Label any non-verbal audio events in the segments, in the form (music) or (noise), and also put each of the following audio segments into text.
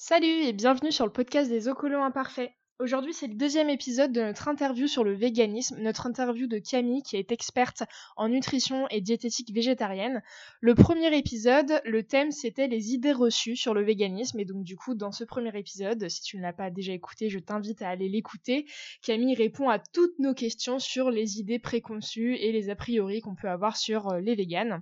Salut et bienvenue sur le podcast des Ocolos Imparfaits. Aujourd'hui, c'est le deuxième épisode de notre interview sur le véganisme, notre interview de Camille qui est experte en nutrition et diététique végétarienne. Le premier épisode, le thème c'était les idées reçues sur le véganisme et donc du coup, dans ce premier épisode, si tu ne l'as pas déjà écouté, je t'invite à aller l'écouter. Camille répond à toutes nos questions sur les idées préconçues et les a priori qu'on peut avoir sur euh, les véganes.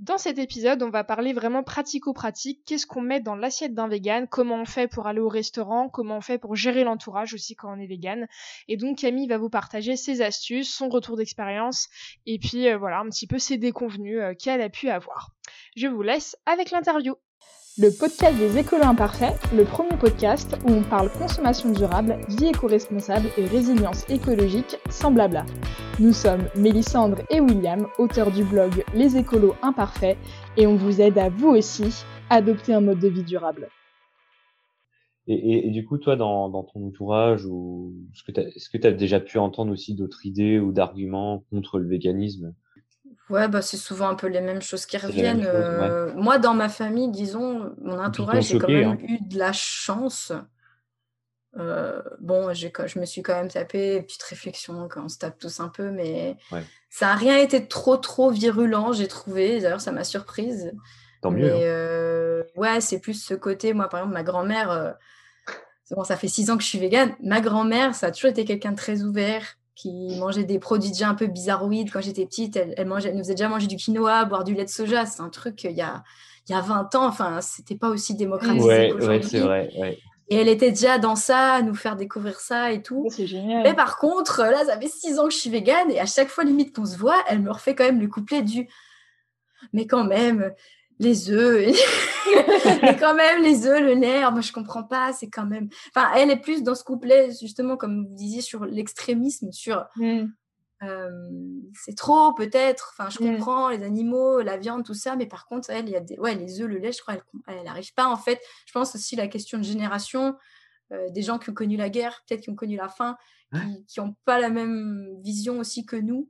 Dans cet épisode, on va parler vraiment pratico-pratique. Qu'est-ce qu'on met dans l'assiette d'un vegan? Comment on fait pour aller au restaurant? Comment on fait pour gérer l'entourage aussi quand on est vegan? Et donc Camille va vous partager ses astuces, son retour d'expérience et puis euh, voilà un petit peu ses déconvenus euh, qu'elle a pu avoir. Je vous laisse avec l'interview le podcast des écolos imparfaits, le premier podcast où on parle consommation durable, vie éco-responsable et résilience écologique sans blabla. Nous sommes Mélissandre et William, auteurs du blog Les écolos imparfaits, et on vous aide à vous aussi adopter un mode de vie durable. Et, du coup, toi, dans, ton entourage, ou est-ce que tu as déjà pu entendre aussi d'autres idées ou d'arguments contre le véganisme? Ouais, bah, c'est souvent un peu les mêmes choses qui reviennent. Euh, moi, dans ma famille, disons, mon entourage, j'ai quand même hein. eu de la chance. Euh, bon, je me suis quand même tapé une petite réflexion quand on se tape tous un peu, mais ça n'a rien été trop, trop virulent, j'ai trouvé. D'ailleurs, ça m'a surprise. Tant mieux. Hein. euh, ouais, c'est plus ce côté. Moi, par exemple, ma grand-mère, bon, ça fait six ans que je suis végane. Ma grand-mère, ça a toujours été quelqu'un de très ouvert qui mangeait des produits déjà un peu bizarroïdes. Quand j'étais petite, elle, mangeait, nous faisait déjà manger du quinoa, boire du lait de soja. C'est un truc, il y a, il y a 20 ans, enfin, c'était pas aussi démocratique. Ouais, ouais c'est vrai. Et elle était déjà dans ça, à nous faire découvrir ça et tout. C'est génial. Mais par contre, là, ça fait 6 ans que je suis végane et à chaque fois, limite qu'on se voit, elle me refait quand même le couplet du Mais quand même, les œufs, (laughs) mais quand même les œufs, le lait, moi je comprends pas, c'est quand même. Enfin, elle est plus dans ce couplet justement comme vous disiez sur l'extrémisme, sur mm. euh, c'est trop peut-être. Enfin, je mm. comprends les animaux, la viande, tout ça, mais par contre, elle, il y a des, ouais, les œufs, le lait, je crois, elle n'arrive pas en fait. Je pense aussi la question de génération. Euh, des gens qui ont connu la guerre, peut-être qui ont connu la faim, qui n'ont pas la même vision aussi que nous.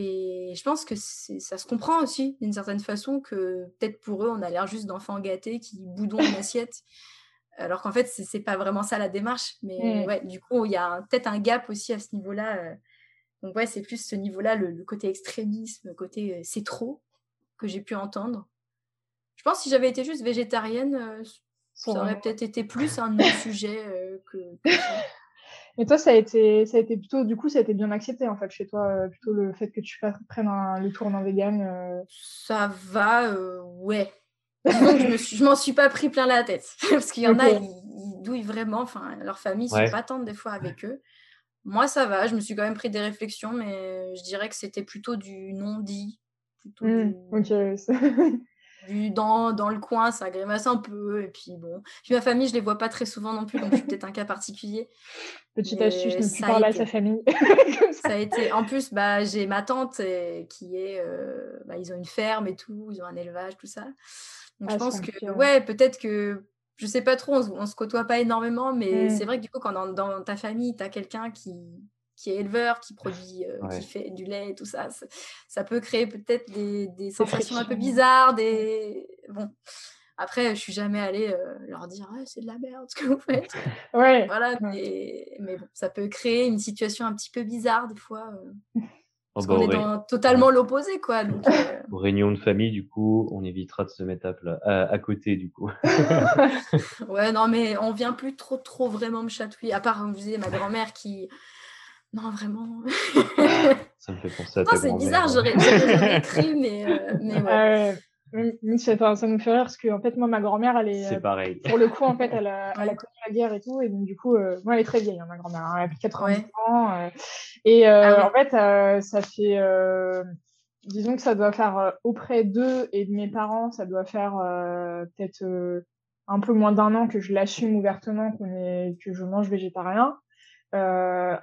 Et je pense que ça se comprend aussi d'une certaine façon que peut-être pour eux, on a l'air juste d'enfants gâtés qui boudons une assiette. Alors qu'en fait, c'est pas vraiment ça la démarche. Mais mmh. ouais, du coup, il y a peut-être un gap aussi à ce niveau-là. Euh. Donc ouais, c'est plus ce niveau-là, le, côté extrémisme, le côté euh, c'est trop que j'ai pu entendre. Je pense que si j'avais été juste végétarienne, euh, ça aurait peut-être été plus un autre sujet que, que ça. (laughs) Et toi, ça a été, ça a été plutôt, du coup, ça a été bien accepté en fait chez toi, euh, plutôt le fait que tu prennes le tournant vegan. Euh. Ça va, euh, ouais. (laughs) je m'en suis pas pris plein la tête (laughs) parce qu'il y en a, ils, douillent vraiment. Enfin, leur famille sont pas tendres des fois avec eux. Moi, ça va. Je me suis quand même pris des réflexions, mais je dirais que c'était plutôt du non dit. Plutôt mmh, (laughs) dans, dans, le coin, ça grimace un peu. Et puis bon, puis ma famille, je les vois pas très souvent non plus, donc je suis peut-être un cas particulier. Petite astuce, ne plus parler à sa famille. (laughs) ça. a été. En plus, bah, j'ai ma tante qui est. Euh, bah, ils ont une ferme et tout, ils ont un élevage, tout ça. Donc je ah, pense que, ouais, peut-être que. Je sais pas trop, on, se côtoie pas énormément, mais mmh. c'est vrai que du coup, quand dans, dans ta famille, tu as quelqu'un qui, qui est éleveur, qui produit, euh, qui fait du lait, tout ça, ça, peut créer peut-être des, des sensations un peu bizarres. Des... Bon, après, je suis jamais allée euh, leur dire c'est de la merde (laughs) ce que vous faites. (laughs) ouais. Voilà, mais, mais, bon, ça peut créer une situation un petit peu bizarre des fois. Euh, (laughs) parce oh, qu'on est dans totalement l'opposé, quoi. Donc, Aux réunions de famille, du coup, on évitera de se mettre à, à, côté, du coup. ouais, non, mais on vient plus trop, trop vraiment me chatouiller. À part, je disais, ma grand-mère qui, non, vraiment. ça me fait penser à Non, c'est bizarre, j'aurais (laughs) écrit, mais, euh, mais ouais. ça, ça, me fait rire parce que en fait moi ma grand-mère elle est, c'est euh, pareil. pour le coup en fait elle a, (laughs) elle a connu la guerre et tout et donc du coup euh, moi elle est très vieille hein, ma grand-mère hein, elle a plus de 80 ans et ah en fait ça fait disons que ça doit faire auprès d'eux et de mes parents ça doit faire peut-être un peu moins d'un an que je l'assume ouvertement qu'on est, que je mange végétarien. Euh,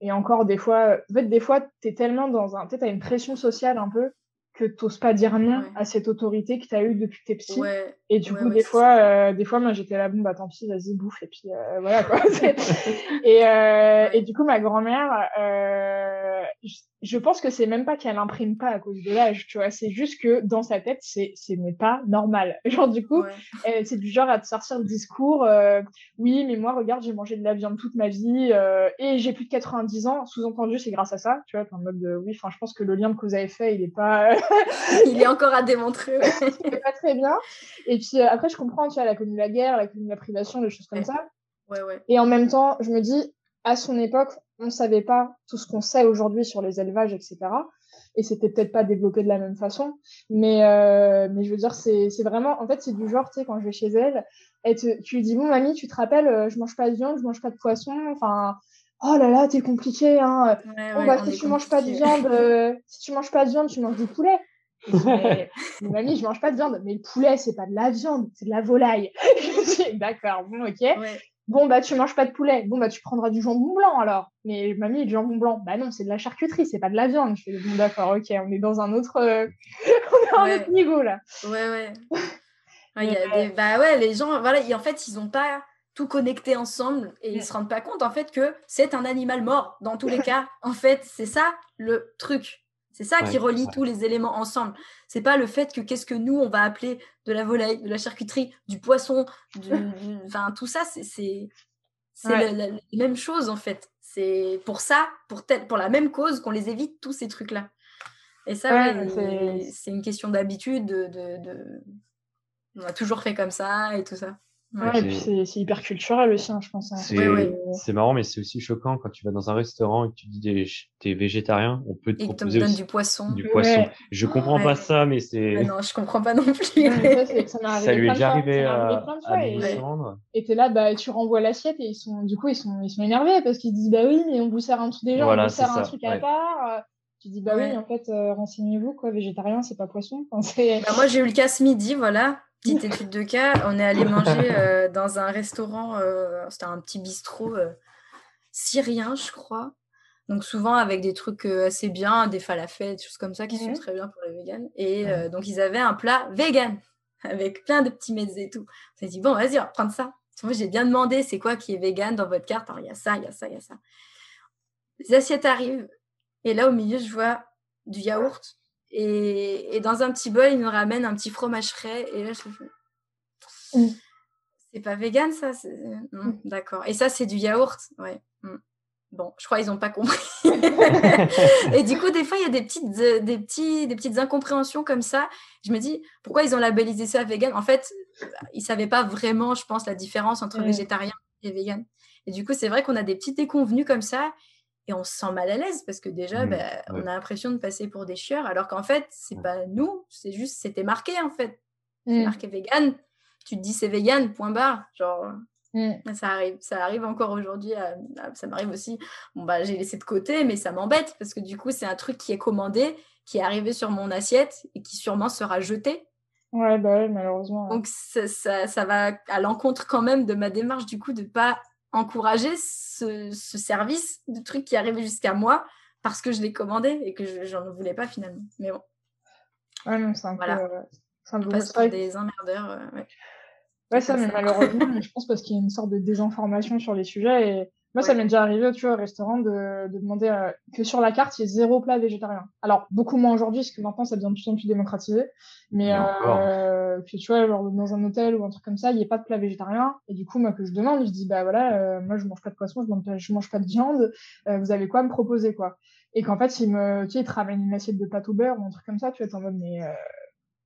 et encore, des fois, en fait, des fois, t'es tellement dans un, tu as une pression sociale un peu que t'oses pas dire non à cette autorité que tu as eue depuis t'es petit. et du coup, des fois, euh, des fois, moi, j'étais là, bon, bah, tant pis, vas-y, bouffe. Et puis, euh, voilà, quoi. (laughs) et, euh, et du coup, ma grand-mère, euh, je pense que c'est même pas qu'elle imprime pas à cause de l'âge, tu vois. C'est juste que dans sa tête, c'est ce n'est pas normal. (laughs) Genre du coup, c'est du genre à te sortir le discours. Euh, oui, mais moi, regarde, j'ai mangé de la viande toute ma vie euh, et j'ai plus de 90 ans. Sous-entendu, c'est grâce à ça, tu vois. En mode, de, oui, enfin, je pense que le lien de cause à effet, il est pas. (laughs) (laughs) il est encore à démontrer. il est pas très bien. Et puis après, je comprends, tu vois, elle a connu la guerre, elle a connu la privation, des choses comme ça. Ouais, ouais. Et en même temps, je me dis, à son époque, on ne savait pas tout ce qu'on sait aujourd'hui sur les élevages, etc. Et c'était peut-être pas développé de la même façon. Mais, euh, mais je veux dire, c'est vraiment, en fait, c'est du genre, tu sais, quand je vais chez elle, et tu lui dis, bon, mamie, tu te rappelles, euh, je mange pas de viande, je mange pas de poisson, enfin, oh là là, t'es compliqué, hein. bon, bah, si tu manges pas de viande, euh, si tu manges pas de viande, tu manges du poulet. (laughs) mais, mamie, je mange pas de viande. Mais le poulet, c'est pas de la viande, c'est de la volaille. (laughs) D'accord, bon, ok. Bon, bah, tu manges pas de poulet. Bon, bah, tu prendras du jambon blanc alors. Mais mamie, du jambon blanc. Bah non, c'est de la charcuterie, c'est pas de la viande. Je fais, bon, d'accord, ok, on est dans un autre, euh, (laughs) on est un autre niveau là. Ouais, ouais. (laughs) y a des... Bah ouais, les gens, voilà, en fait, ils ont pas tout connecté ensemble et ils se rendent pas compte en fait que c'est un animal mort dans tous les (laughs) cas. En fait, c'est ça le truc. C'est ça qui relie tous les éléments ensemble. C'est pas le fait que qu'est-ce que nous on va appeler de la volaille, de la charcuterie, du poisson, du, (laughs) enfin tout ça c'est c'est la, même chose en fait. C'est pour ça, pour pour la même cause qu'on les évite tous ces trucs là. Et ça c'est une question d'habitude de, de, on a toujours fait comme ça et tout ça. Ouais, et puis c'est hyper culturel aussi, hein, je pense. Hein. C'est marrant, mais c'est aussi choquant quand tu vas dans un restaurant et que tu dis t'es végétarien, on peut te et proposer aussi du poisson. Du poisson. Je comprends pas ça, mais c'est. Ah non, je comprends pas non plus. ça, ça lui est déjà arrivé à, à Et t'es là, bah, tu renvoies l'assiette et ils sont, du coup, ils sont, ils sont énervés parce qu'ils disent, bah oui, mais on vous sert un truc déjà, on vous sert un truc à part. Tu dis, bah oui, en fait, euh, renseignez-vous, quoi, végétarien, c'est pas poisson. Enfin, bah, moi, j'ai eu le cas ce midi, voilà petite étude de cas, on est allé manger euh, dans un restaurant, euh, c'était un petit bistrot euh, syrien, je crois. Donc souvent avec des trucs assez bien, des falafels, des choses comme ça qui sont très bien pour les véganes. Et donc ils avaient un plat vegan (laughs) avec plein de petits mets et tout. On s'est dit bon vas-y on va prendre ça. Moi j'ai bien demandé c'est quoi qui est vegan dans votre carte? Alors il y a ça, il y a ça, il y a ça. Les assiettes arrivent et là au milieu je vois du yaourt et, et, dans un petit bol, il nous ramène un petit fromage frais. Et là, je fais... Mm. C'est pas vegan, ça mm. D'accord. Et ça, c'est du yaourt Ouais. Mm. Bon, je crois qu'ils n'ont pas compris. (laughs) et du coup, des fois, il y a des petites, euh, des, petits, des petites incompréhensions comme ça. Je me dis, pourquoi ils ont labellisé ça vegan? En fait, ils ne savaient pas vraiment, je pense, la différence entre végétarien et vegan. Et du coup, c'est vrai qu'on a des petites déconvenues comme ça et on se sent mal à l'aise parce que déjà, mmh, bah, on a l'impression de passer pour des chieurs, alors qu'en fait, c'est pas nous, c'est juste, c'était marqué en fait. C'est mmh. marqué vegan. Tu te dis c'est vegan, point barre. Genre, mmh. ça arrive, ça arrive encore aujourd'hui. ça m'arrive aussi. Bon, bah, j'ai laissé de côté, mais ça m'embête parce que du coup, c'est un truc qui est commandé, qui est arrivé sur mon assiette et qui sûrement sera jeté. Ouais, bah malheureusement. Donc, ça, ça, ça va à l'encontre quand même de ma démarche, du coup, de pas encourager ce, service de truc qui arrivait jusqu'à moi parce que je l'ai commandé et que je n'en voulais pas finalement. Mais bon. Ouais, non, c'est un voilà. peu. Euh, c'est un peu des emmerdeurs. Euh, ouais. ouais, ça, mais malheureusement, (laughs) je pense parce qu'il y a une sorte de désinformation sur les sujets et moi, ça m'est déjà arrivé, tu vois, au restaurant, de, de demander euh, que sur la carte, il y ait zéro plat végétarien. Alors, beaucoup moins aujourd'hui, parce que maintenant, ça devient de plus en plus démocratisé. Mais, euh, que, tu vois, genre, dans un hôtel ou un truc comme ça, il n'y a pas de plat végétarien. Et du coup, moi, que je demande, je dis, bah voilà, euh, moi, je mange pas de poisson, je mange, je mange pas de viande. Euh, vous avez quoi à me proposer, quoi? Et qu'en fait, il me, tu sais, il te ramène une assiette de pâte au beurre ou un truc comme ça, tu vois, en mode, mais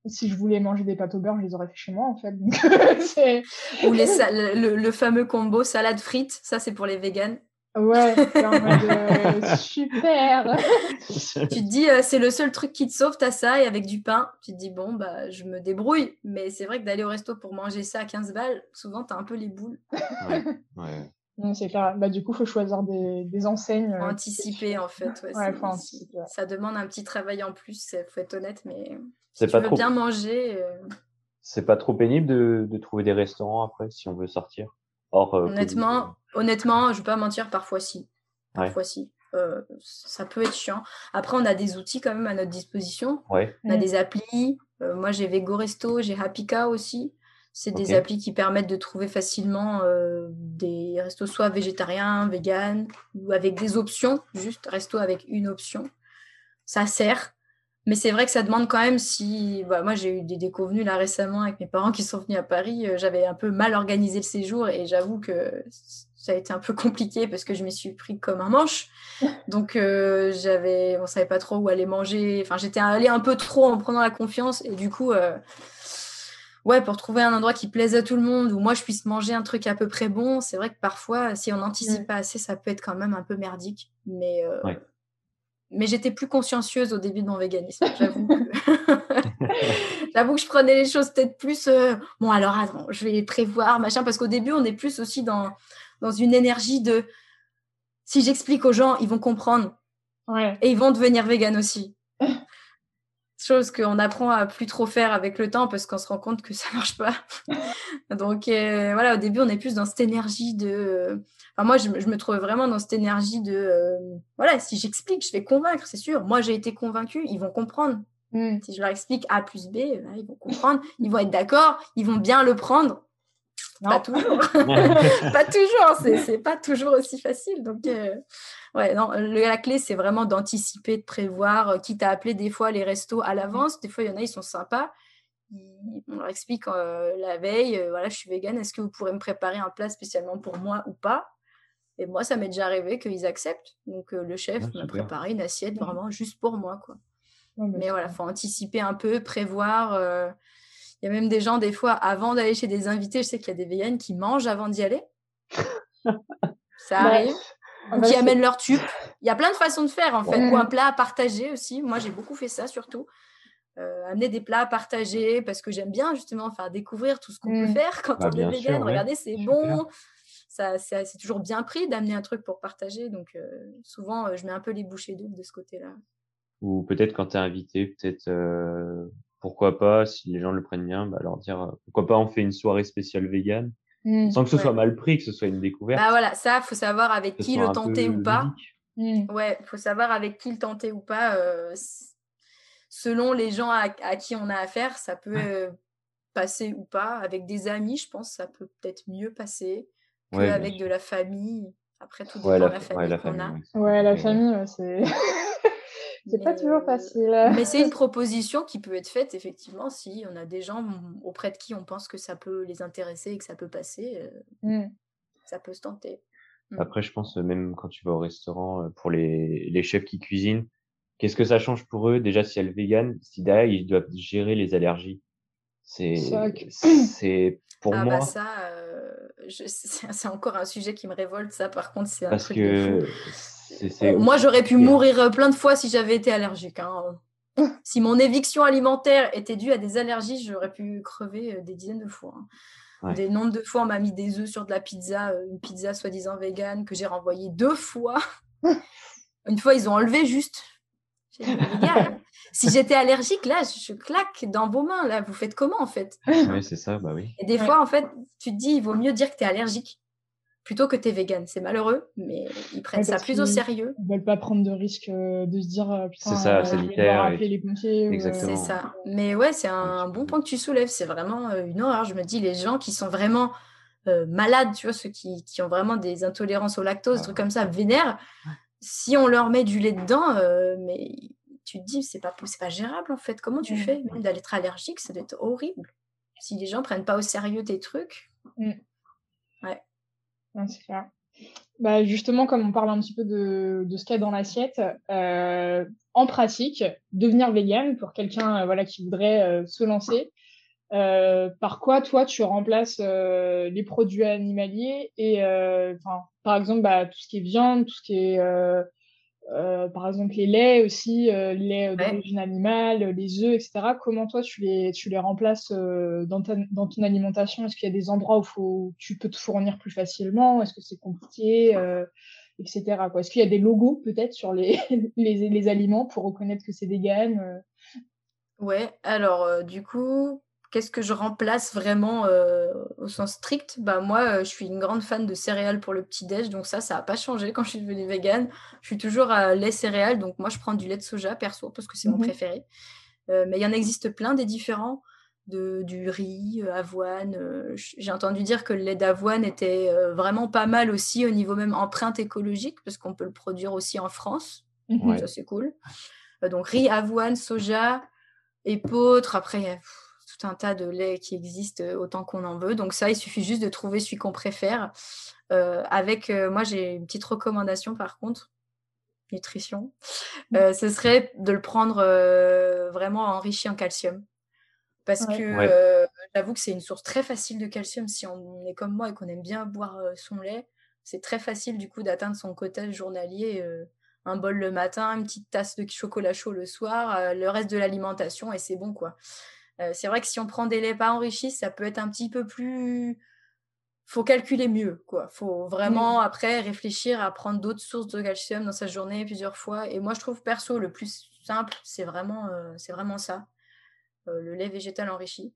si je voulais manger des pâtes au beurre, je les aurais fait chez moi en fait. (laughs) Ou les le, le, fameux combo salade frites, ça c'est pour les véganes. Ouais, (laughs) c'est en mode euh, super. (laughs) tu te dis, euh, c'est le seul truc qui te sauve, t'as ça et avec du pain, tu te dis, bon, bah, je me débrouille. Mais c'est vrai que d'aller au resto pour manger ça à 15 balles, souvent t'as un peu les boules. ouais, ouais. Non, c'est clair. Bah, du coup, il faut choisir des, des enseignes. Euh, anticiper, en fait. Ouais, Ça demande un petit travail en plus, il faut être honnête, mais c'est pas veux trop... bien manger. Euh, c'est pas trop pénible de, de, trouver des restaurants après si on veut sortir? Or, euh, honnêtement, honnêtement, je vais pas mentir, parfois si. Parfois si. Euh, ça peut être chiant. Après, on a des outils quand même à notre disposition. Ouais. On a mm. des applis. moi, j'ai Vego Resto, j'ai Happy aussi. C'est des applis qui permettent de trouver facilement des restos soit végétariens, vegan, ou avec des options, juste resto avec une option. Ça sert. Mais c'est vrai que ça demande quand même si. Bah, moi, j'ai eu des déconvenus là récemment avec mes parents qui sont venus à Paris. J'avais un peu mal organisé le séjour et j'avoue que ça a été un peu (laughs) compliqué parce que je m'y suis pris comme un manche. (laughs) Donc, euh, j'avais, on savait pas trop où aller manger. Enfin, j'étais allée un peu trop en prenant la confiance. Et du coup, euh, ouais, pour trouver un endroit qui plaise à tout le monde, où moi je puisse manger un truc à peu près bon, c'est vrai que parfois, si on n'anticipe mm. pas assez, ça peut être quand même un peu merdique. Mais, euh, mais j'étais plus consciencieuse au début de mon véganisme. (laughs) J'avoue que... (laughs) J'avoue que je prenais les choses peut-être plus. Bon, alors attends, je vais prévoir, machin, parce qu'au début, on est plus aussi dans dans une énergie de si j'explique aux gens, ils vont comprendre. Et ils vont devenir véganes aussi. Chose qu'on apprend à plus trop faire avec le temps parce qu'on se rend compte que ça marche pas. (laughs) Donc euh, voilà, au début, on est plus dans cette énergie de. Enfin, moi, je, me trouve vraiment dans cette énergie de. Euh, voilà, si j'explique, je vais convaincre, c'est sûr. Moi, j'ai été convaincue, ils vont comprendre. Mm. Si je leur explique A plus B, ils vont comprendre, ils vont être d'accord, ils vont bien le prendre. Pas toujours. (laughs) pas toujours. C'est pas toujours aussi facile. Donc, euh, ouais, non, la clé, c'est vraiment d'anticiper, de prévoir, euh, quitte à appeler des fois les restos à l'avance. Des fois, il y en a, ils sont sympas. on leur explique euh, la veille, voilà, je suis végane, est-ce que vous pourrez me préparer un plat spécialement pour moi ou pas? Et moi, ça m'est déjà arrivé qu'ils acceptent. Donc, le chef m'a préparé une assiette vraiment juste pour moi. Quoi. Mais voilà, il faut anticiper un peu, prévoir. Il y a même des gens, des fois, avant d'aller chez des invités, je sais qu'il y a des véganes qui mangent avant d'y aller. (laughs) Ça arrive. Ou qui amènent leur tube. Il y a plein de façons de faire, en fait. Ou un plat à partager aussi. Moi, j'ai beaucoup fait ça, surtout. Euh, amener des plats à partager parce que j'aime bien justement faire découvrir tout ce qu'on peut mm. faire quand bah, on est vegan. Regardez, c'est bon. Ça, c'est toujours bien pris d'amener un truc pour partager. Donc, euh, souvent, euh, je mets un peu les bouchées doubles de ce côté-là. Ou peut-être quand tu es invité, peut-être pourquoi pas, si les gens le prennent bien, bah, leur dire euh, pourquoi pas on fait une soirée spéciale vegan, mmh, sans que ce soit mal pris, que ce soit une découverte. Bah voilà, ça, faut savoir avec qui le tenter ou pas. Mmh. Ouais, faut savoir avec qui le tenter ou pas. Euh, selon les gens à, qui on a affaire, ça peut euh, passer ou pas. Avec des amis, je pense, ça peut peut-être mieux passer qu'avec de la famille. Après, tout dépend de la, famille qu'on a. Ouais, la famille, c'est. C'est pas toujours euh, facile. Mais c'est une (laughs) proposition qui peut être faite, effectivement, si on a des gens auprès de qui on pense que ça peut les intéresser et que ça peut passer. Euh, mmh. Ça peut se tenter. Mmh. Après, je pense, même quand tu vas au restaurant, euh, pour les, les chefs qui cuisinent, qu'est-ce que ça change pour eux? Déjà, si elles vegan, si derrière, ils doivent gérer les allergies. C'est c'est pour ah moi. Bah ça, c'est encore un sujet qui me révolte, ça, par contre, c'est un Parce truc que moi, j'aurais pu mourir euh, plein de fois si j'avais été allergique. Hein. (laughs) si mon éviction alimentaire était due à des allergies, j'aurais pu crever euh, des dizaines de fois. Hein. Des nombres de fois, on m'a mis des œufs sur de la pizza, euh, une pizza soi-disant vegan, que j'ai renvoyée deux fois. (laughs) une fois, ils ont enlevé juste. (laughs) si j'étais allergique, là, je claque dans vos mains. Là, vous faites comment en fait? Oui, c'est ça, bah oui. Et des fois, en fait, tu te dis, il vaut mieux dire que tu es allergique plutôt que tu es vegan. C'est malheureux, mais ils prennent ça plus au sérieux. Ils veulent pas prendre de risque euh, de se dire euh, c'est ça, euh, sanitaire. appeler les pompiers. C'est ça. Mais ouais, c'est un bon point que tu soulèves. C'est vraiment une horreur. Je me dis, les gens qui sont vraiment malades, tu vois, ceux qui, qui, ont vraiment des intolérances au lactose, des trucs comme ça, vénères, si on leur met du lait dedans, mais tu te dis, c'est pas, pas gérable en fait. Comment tu fais? Même d'aller être allergique, ça doit être horrible. Si les gens prennent pas au sérieux tes trucs. Mm. Ouais c'est Bah, justement, comme on parle un petit peu de, de ce qu'il y a dans l'assiette, euh, en pratique, devenir vegan pour quelqu'un euh, voilà, qui voudrait euh, se lancer, par quoi toi tu remplaces les produits animaliers et par exemple bah, tout ce qui est viande, tout ce qui est euh, par exemple les laits aussi, euh, les laits d'origine animale, les œufs, etc. Comment toi tu les, tu les remplaces euh, dans, ta, dans ton alimentation? Est-ce qu'il y a des endroits où faut, tu peux te fournir plus facilement? Est-ce que c'est compliqué etc. Est-ce qu'il y a des logos peut-être sur les, (laughs) les, les, aliments pour reconnaître que c'est vegan Ouais, alors du coup, Qu'est-ce que je remplace vraiment euh, au sens strict? Bah, Moi, euh, je suis une grande fan de céréales pour le petit-déj, donc ça, ça n'a pas changé quand je suis devenue végane. Je suis toujours à lait céréales, donc moi, je prends du lait de soja perso parce que c'est mon mhm. préféré. Euh, mais il y en existe plein des différents. de, du riz, avoine. J'ai entendu dire que le lait d'avoine était vraiment pas mal aussi au niveau même empreinte écologique, parce qu'on peut le produire aussi en France. Mmh Ça, c'est cool. donc, riz, avoine, soja, épeautre. Après, tout un tas de laits qui existent autant qu'on en veut. Donc, ça, il suffit juste de trouver celui qu'on préfère. avec, moi, j'ai une petite recommandation par contre nutrition, mmh. ce serait de le prendre vraiment enrichi en calcium. Parce que j'avoue que c'est une source très facile de calcium si on est comme moi et qu'on aime bien boire son lait. C'est très facile du coup d'atteindre son quota journalier. un bol le matin, une petite tasse de chocolat chaud le soir, le reste de l'alimentation et c'est bon quoi. C'est vrai que si on prend des laits pas enrichis, ça peut être un petit peu plus faut calculer mieux, quoi. Faut vraiment après réfléchir à prendre d'autres sources de calcium dans sa journée plusieurs fois. Et moi, je trouve perso le plus simple, c'est vraiment, c'est vraiment ça. Euh, le lait végétal enrichi.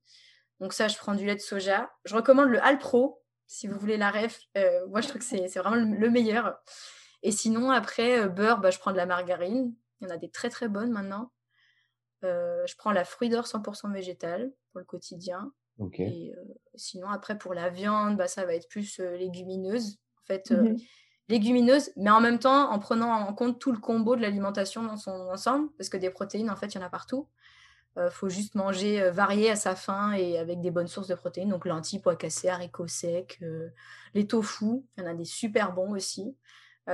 Donc ça, je prends du lait de soja. Je recommande le Alpro, si vous voulez la ref. Euh, moi, je trouve que c'est vraiment le meilleur. Et sinon, après, euh, beurre, bah, je prends de la margarine. Il y en a des très très bonnes maintenant. Je prends la fruit d'or 100% végétal pour le quotidien. Et sinon, après, pour la viande, bah, ça va être plus légumineuse. En fait, mmh légumineuse, mais en même temps, en prenant en compte tout le combo de l'alimentation dans son ensemble, parce que des protéines, en fait, il y en a partout. Il faut juste manger varié à sa faim et avec des bonnes sources de protéines. Donc lentilles, pois cassés, haricots secs, les tofu, il y en a des super bons aussi.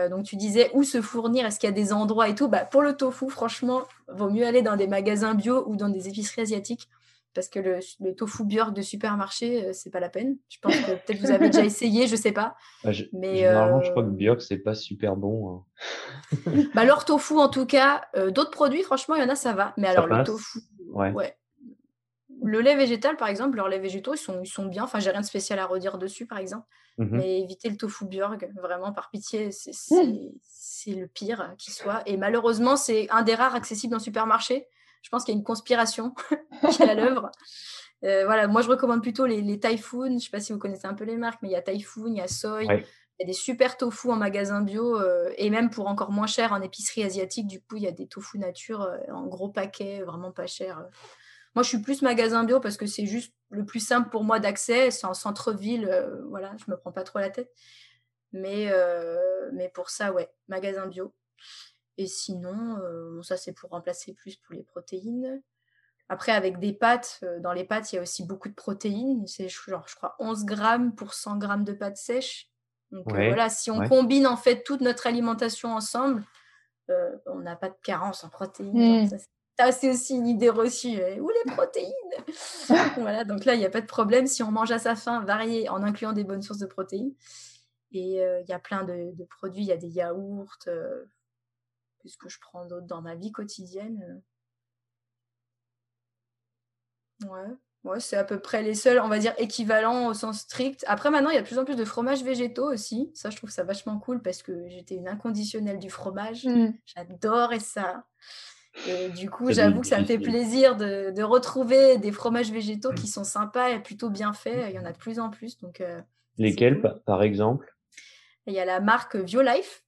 Donc tu disais où se fournir, est-ce qu'il y a des endroits et tout bah, Pour le tofu, franchement, vaut mieux aller dans des magasins bio ou dans des épiceries asiatiques parce que le, tofu Björk de supermarché, c'est pas la peine. Je pense que peut-être vous avez déjà (laughs) essayé, je sais pas. Bah, mais généralement, je crois que Björk c'est pas super bon. Hein. (laughs) bah, leur tofu, en tout cas, d'autres produits, franchement, il y en a, ça va. Mais alors le tofu, Ouais. Le lait végétal, par exemple, leurs laits végétaux, ils sont, ils sont bien. Enfin, j'ai rien de spécial à redire dessus, par exemple. Mmh Mais éviter le tofu Björg, vraiment, par pitié, mmh. c'est le pire qui soit. Et malheureusement, c'est un des rares accessibles en supermarché. Je pense qu'il y a une conspiration (laughs) qui est à l'œuvre. Euh, voilà, moi, je recommande plutôt les, les Typhoon. Je ne sais pas si vous connaissez un peu les marques, mais il y a Typhoon, il y a Soy. Il y a des super tofu en magasin bio euh, et même pour encore moins cher en épicerie asiatique. Du coup, il y a des tofu nature euh, en gros paquet, vraiment pas cher. Moi, je suis plus magasin bio parce que c'est juste le plus simple pour moi d'accès. C'est en centre-ville, euh, voilà, je me prends pas trop la tête. Mais, mais pour ça, ouais, magasin bio. Et sinon, ça c'est pour remplacer plus pour les protéines. Après, avec des pâtes, dans les pâtes, il y a aussi beaucoup de protéines. C'est genre, je crois, 11 grammes pour 100 grammes de pâtes sèches. Donc euh, voilà, si on combine en fait toute notre alimentation ensemble, euh, on n'a pas de carence en protéines. Mmh. C'est aussi une idée reçue. Euh, où les protéines (laughs) Voilà, donc là, il n'y a pas de problème. Si on mange à sa faim, varié, en incluant des bonnes sources de protéines. Et il y a plein de, de, produits. Il y a des yaourts. Qu'est-ce que je prends d'autre dans ma vie quotidienne Ouais. Ouais, c'est à peu près les seuls, on va dire, équivalents au sens strict. Après, maintenant, il y a de plus en plus de fromages végétaux aussi. Ça, je trouve ça vachement cool parce que j'étais une inconditionnelle du fromage. Mmh. J'adorais ça. Et du coup, j'avoue que ça me fait plaisir de, retrouver des fromages végétaux qui sont sympas et plutôt bien faits. Il y en a de plus en plus. Donc, euh, Lesquels, par exemple? Il y a la marque Violife.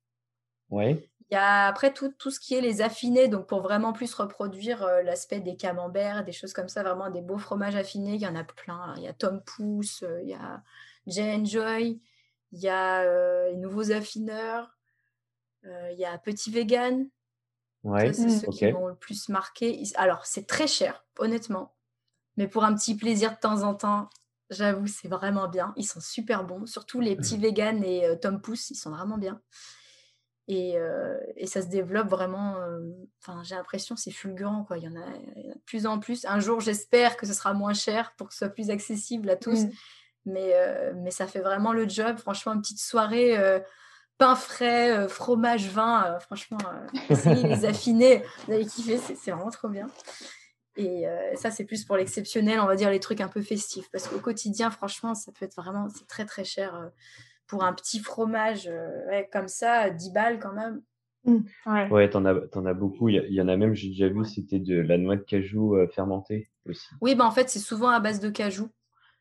Ouais. Il y a après tout, tout ce qui est les affinés, donc pour vraiment plus reproduire euh, l'aspect des camemberts, des choses comme ça, vraiment des beaux fromages affinés, il y en a plein. Il y a Tom Pouce, euh, il y a Jane Joy, il y a euh, les nouveaux affineurs, il y a Petit Vegan. Ouais, c'est ceux qui m'ont le plus marqué. Alors, c'est très cher, honnêtement. Mais pour un petit plaisir de temps en temps, j'avoue, c'est vraiment bien. Ils sont super bons. Surtout les petits (laughs) vegan et Tom Pouce, ils sont vraiment bien. Et, et, ça se développe vraiment. Enfin, j'ai l'impression c'est fulgurant quoi. Il y, en a, de plus en plus. Un jour, j'espère que ce sera moins cher pour que ce soit plus accessible à tous. Mmh. Mais, mais ça fait vraiment le job. Franchement, une petite soirée pain frais, fromage, vin. franchement, essayez les (laughs) affiner. Vous allez kiffer. C'est vraiment trop bien. Et ça, c'est plus pour l'exceptionnel, on va dire les trucs un peu festifs. Parce qu'au quotidien, franchement, ça peut être vraiment, c'est très très cher pour un petit fromage euh, comme ça, 10 balles quand même. Mmh, ouais, ouais t'en as, en as beaucoup. Il y, en a même, j'ai déjà vu, c'était de la noix de cajou euh, fermentée aussi. Oui, bah en fait, c'est souvent à base de cajou.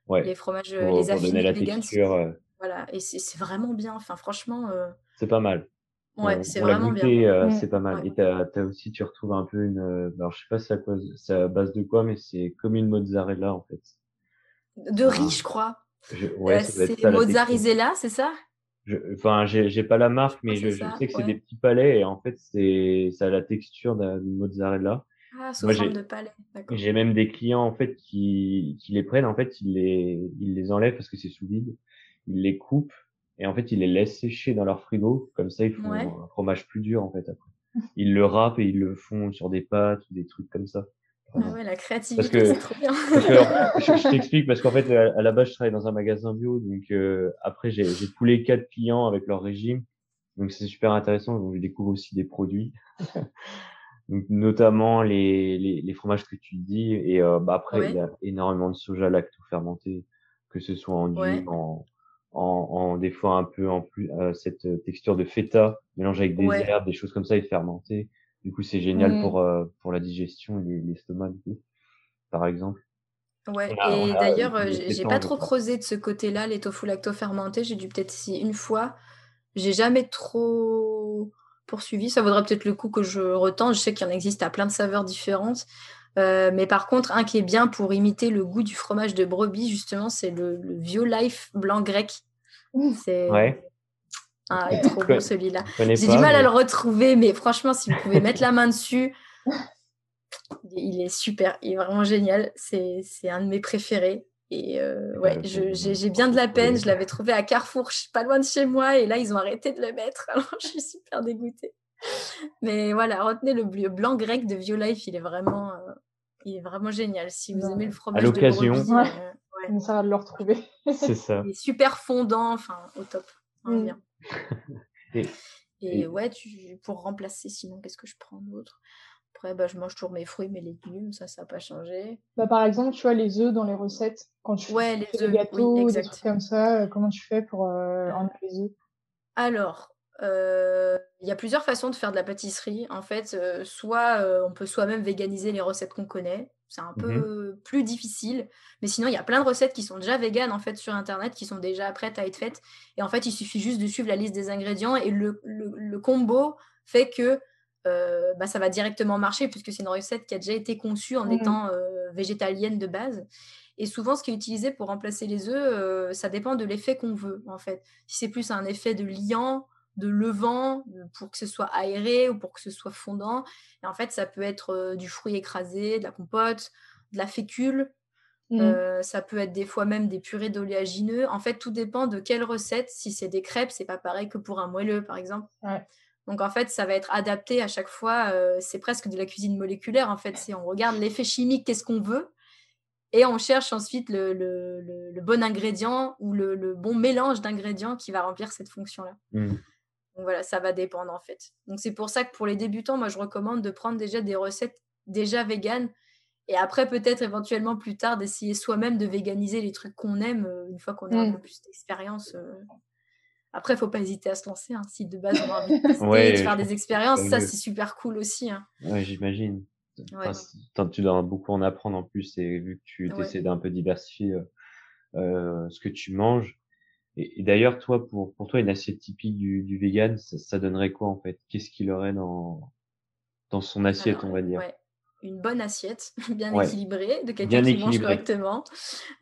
Ouais. Les fromages, euh, les affinés la Texture, Voilà, et c'est vraiment bien. Enfin, franchement. C'est pas mal. Ouais, c'est vraiment bien. c'est pas mal. Et t'as as aussi, tu retrouves un peu une, alors je sais pas c'est à, à base de quoi, mais c'est comme une mozzarella en fait. De riz, je crois. ouais, c'est mozzarella, c'est ça? Enfin, j'ai pas la marque, mais je, sais que c'est des petits palais et en fait, c'est ça a la texture d'une mozzarella. Ah, sous forme de palais. J'ai même des clients en fait qui, qui les prennent, en fait, ils les, ils les enlèvent parce que c'est sous vide, ils les coupent et en fait, ils les laissent sécher dans leur frigo. Comme ça, ils font un fromage plus dur en fait après. (laughs) Ils le râpent et ils le font sur des pâtes ou des trucs comme ça. Ah ouais, la créativité, c'est trop bien. (laughs) je, t'explique parce qu'en fait, à, la base, je travaille dans un magasin bio. Donc, euh, après, j'ai les quatre clients avec leur régime. Donc, c'est super intéressant. Donc, je découvre aussi des produits. (laughs) donc, notamment les, les, les, fromages que tu dis. Et euh, bah, après, il y a énormément de soja lacto-fermenté, que ce soit en dur, en, en, en, des fois un peu en plus, euh, cette texture de feta mélangée avec des herbes, des choses comme ça et fermenté. Du coup, c'est génial mmh. pour, euh, pour la digestion et l'estomac, par exemple. Ouais, et d'ailleurs, euh, j'ai pas trop creusé de ce côté-là, les tofu lacto-fermentés. J'ai dû peut-être essayer une fois. J'ai jamais trop poursuivi. Ça vaudrait peut-être le coup que je retente. Je sais qu'il y en existe à plein de saveurs différentes. Euh, mais par contre, un qui est bien pour imiter le goût du fromage de brebis, justement, c'est le, le Life blanc grec. C'est ouais. Ah, il est (laughs) trop beau celui-là. J'ai du mal à le retrouver, mais franchement, si vous pouvez mettre la main dessus, (laughs) il est super, il est vraiment génial. C'est un de mes préférés. Et euh, ouais, j'ai bien de la peine. Je l'avais trouvé à Carrefour, pas loin de chez moi, et là, ils ont arrêté de le mettre. (laughs) Alors, je suis super dégoûtée. Mais voilà, retenez le blanc grec de Violife, il est vraiment, euh, il est vraiment génial. Si vous aimez le fromage à l'occasion, euh, ça va de le retrouver. C'est ça. Il est super fondant, enfin, au top. Mm. bien. et, ouais, tu, pour remplacer, sinon, qu'est-ce que je prends d'autre? Après, bah, je mange toujours mes fruits, mes légumes, ça, ça n'a pas changé. Bah, par exemple, tu vois, les œufs dans les recettes, quand tu ouais, fais les gâteaux, des trucs comme ça, euh, comment tu fais pour euh, enlever les œufs? Alors, euh, il y a plusieurs façons de faire de la pâtisserie. En fait, soit on peut soi-même véganiser les recettes qu'on connaît, c'est un mmh peu plus difficile. Mais sinon, il y a plein de recettes qui sont déjà véganes en fait sur internet, qui sont déjà prêtes à être faites. Et en fait, il suffit juste de suivre la liste des ingrédients et le, le, combo fait que euh, bah, ça va directement marcher puisque c'est une recette qui a déjà été conçue en mmh étant euh, végétalienne de base. Et souvent, ce qui est utilisé pour remplacer les œufs, euh, ça dépend de l'effet qu'on veut en fait. Si c'est plus un effet de liant, de levant pour que ce soit aéré ou pour que ce soit fondant. Et en fait, ça peut être euh, du fruit écrasé, de la compote, de la fécule. Mmh. Euh, ça peut être des fois même des purées d'oléagineux. En fait, tout dépend de quelle recette. Si c'est des crêpes, c'est pas pareil que pour un moelleux, par exemple. Donc en fait, ça va être adapté à chaque fois. Euh, c'est presque de la cuisine moléculaire. En fait, c'est on regarde l'effet chimique, qu'est-ce qu'on veut, et on cherche ensuite le, le, bon ingrédient ou le, bon mélange d'ingrédients qui va remplir cette fonction-là. Mmh. Donc voilà, ça va dépendre en fait. Donc c'est pour ça que pour les débutants, moi je recommande de prendre déjà des recettes déjà véganes et après peut-être éventuellement plus tard d'essayer soi-même de véganiser les trucs qu'on aime euh, une fois qu'on a un mmh. peu plus d'expérience. Euh. Après, il faut pas hésiter à se lancer. Hein. Si de base on a envie de tester de faire des expériences, ça c'est super cool aussi. Hein. Ouais, j'imagine. tu dois beaucoup en apprendre en plus et vu que tu essaies d'un peu diversifier euh, ce que tu manges, et, d'ailleurs, toi, pour, pour toi, une assiette typique du, du vegan, ça, donnerait quoi en fait? Qu'est-ce qu'il aurait dans, dans son assiette, on va dire? Une bonne assiette, (laughs) bien équilibrée, de quelqu'un qui mange correctement.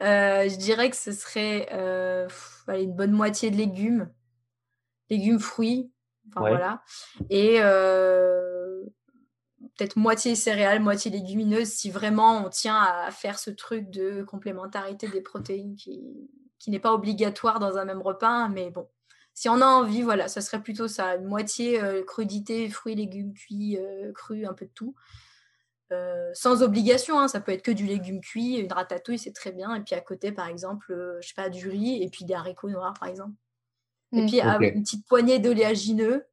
Euh, je dirais que ce serait euh, une bonne moitié de légumes, légumes, fruits, enfin voilà. Et euh, peut-être moitié céréales, moitié légumineuses, si vraiment on tient à faire ce truc de complémentarité des protéines qui, qui n'est pas obligatoire dans un même repas, mais bon, si on a envie, voilà, ça serait plutôt ça, une moitié euh, crudité, fruits, légumes cuits, euh, crus, un peu de tout. Euh, sans obligation, hein, ça peut être que du légume cuit, une ratatouille, c'est très bien. Et puis à côté, par exemple, je sais pas, du riz et puis des haricots noirs, par exemple. Et mmh. puis ah une petite poignée d'oléagineux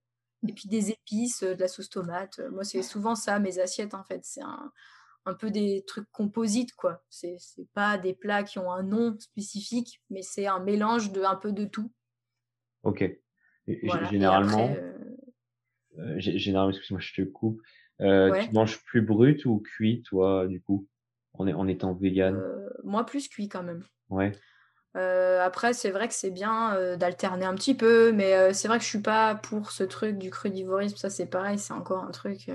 et puis des épices, de la sauce tomate. Moi, c'est souvent ça, mes assiettes, en fait. C'est un, un peu des trucs composites, quoi. C'est pas des plats qui ont un nom spécifique, mais c'est un mélange de un peu de tout. Ok. généralement, euh euh, généralement, excuse-moi, je te coupe. Euh, tu manges plus brut ou cuit, toi, du coup, en, en étant vegan Moi, plus cuit quand même. Ouais. après, c'est vrai que c'est bien d'alterner un petit peu, mais c'est vrai que je suis pas pour ce truc du crudivorisme. Ça, c'est pareil, c'est encore un truc.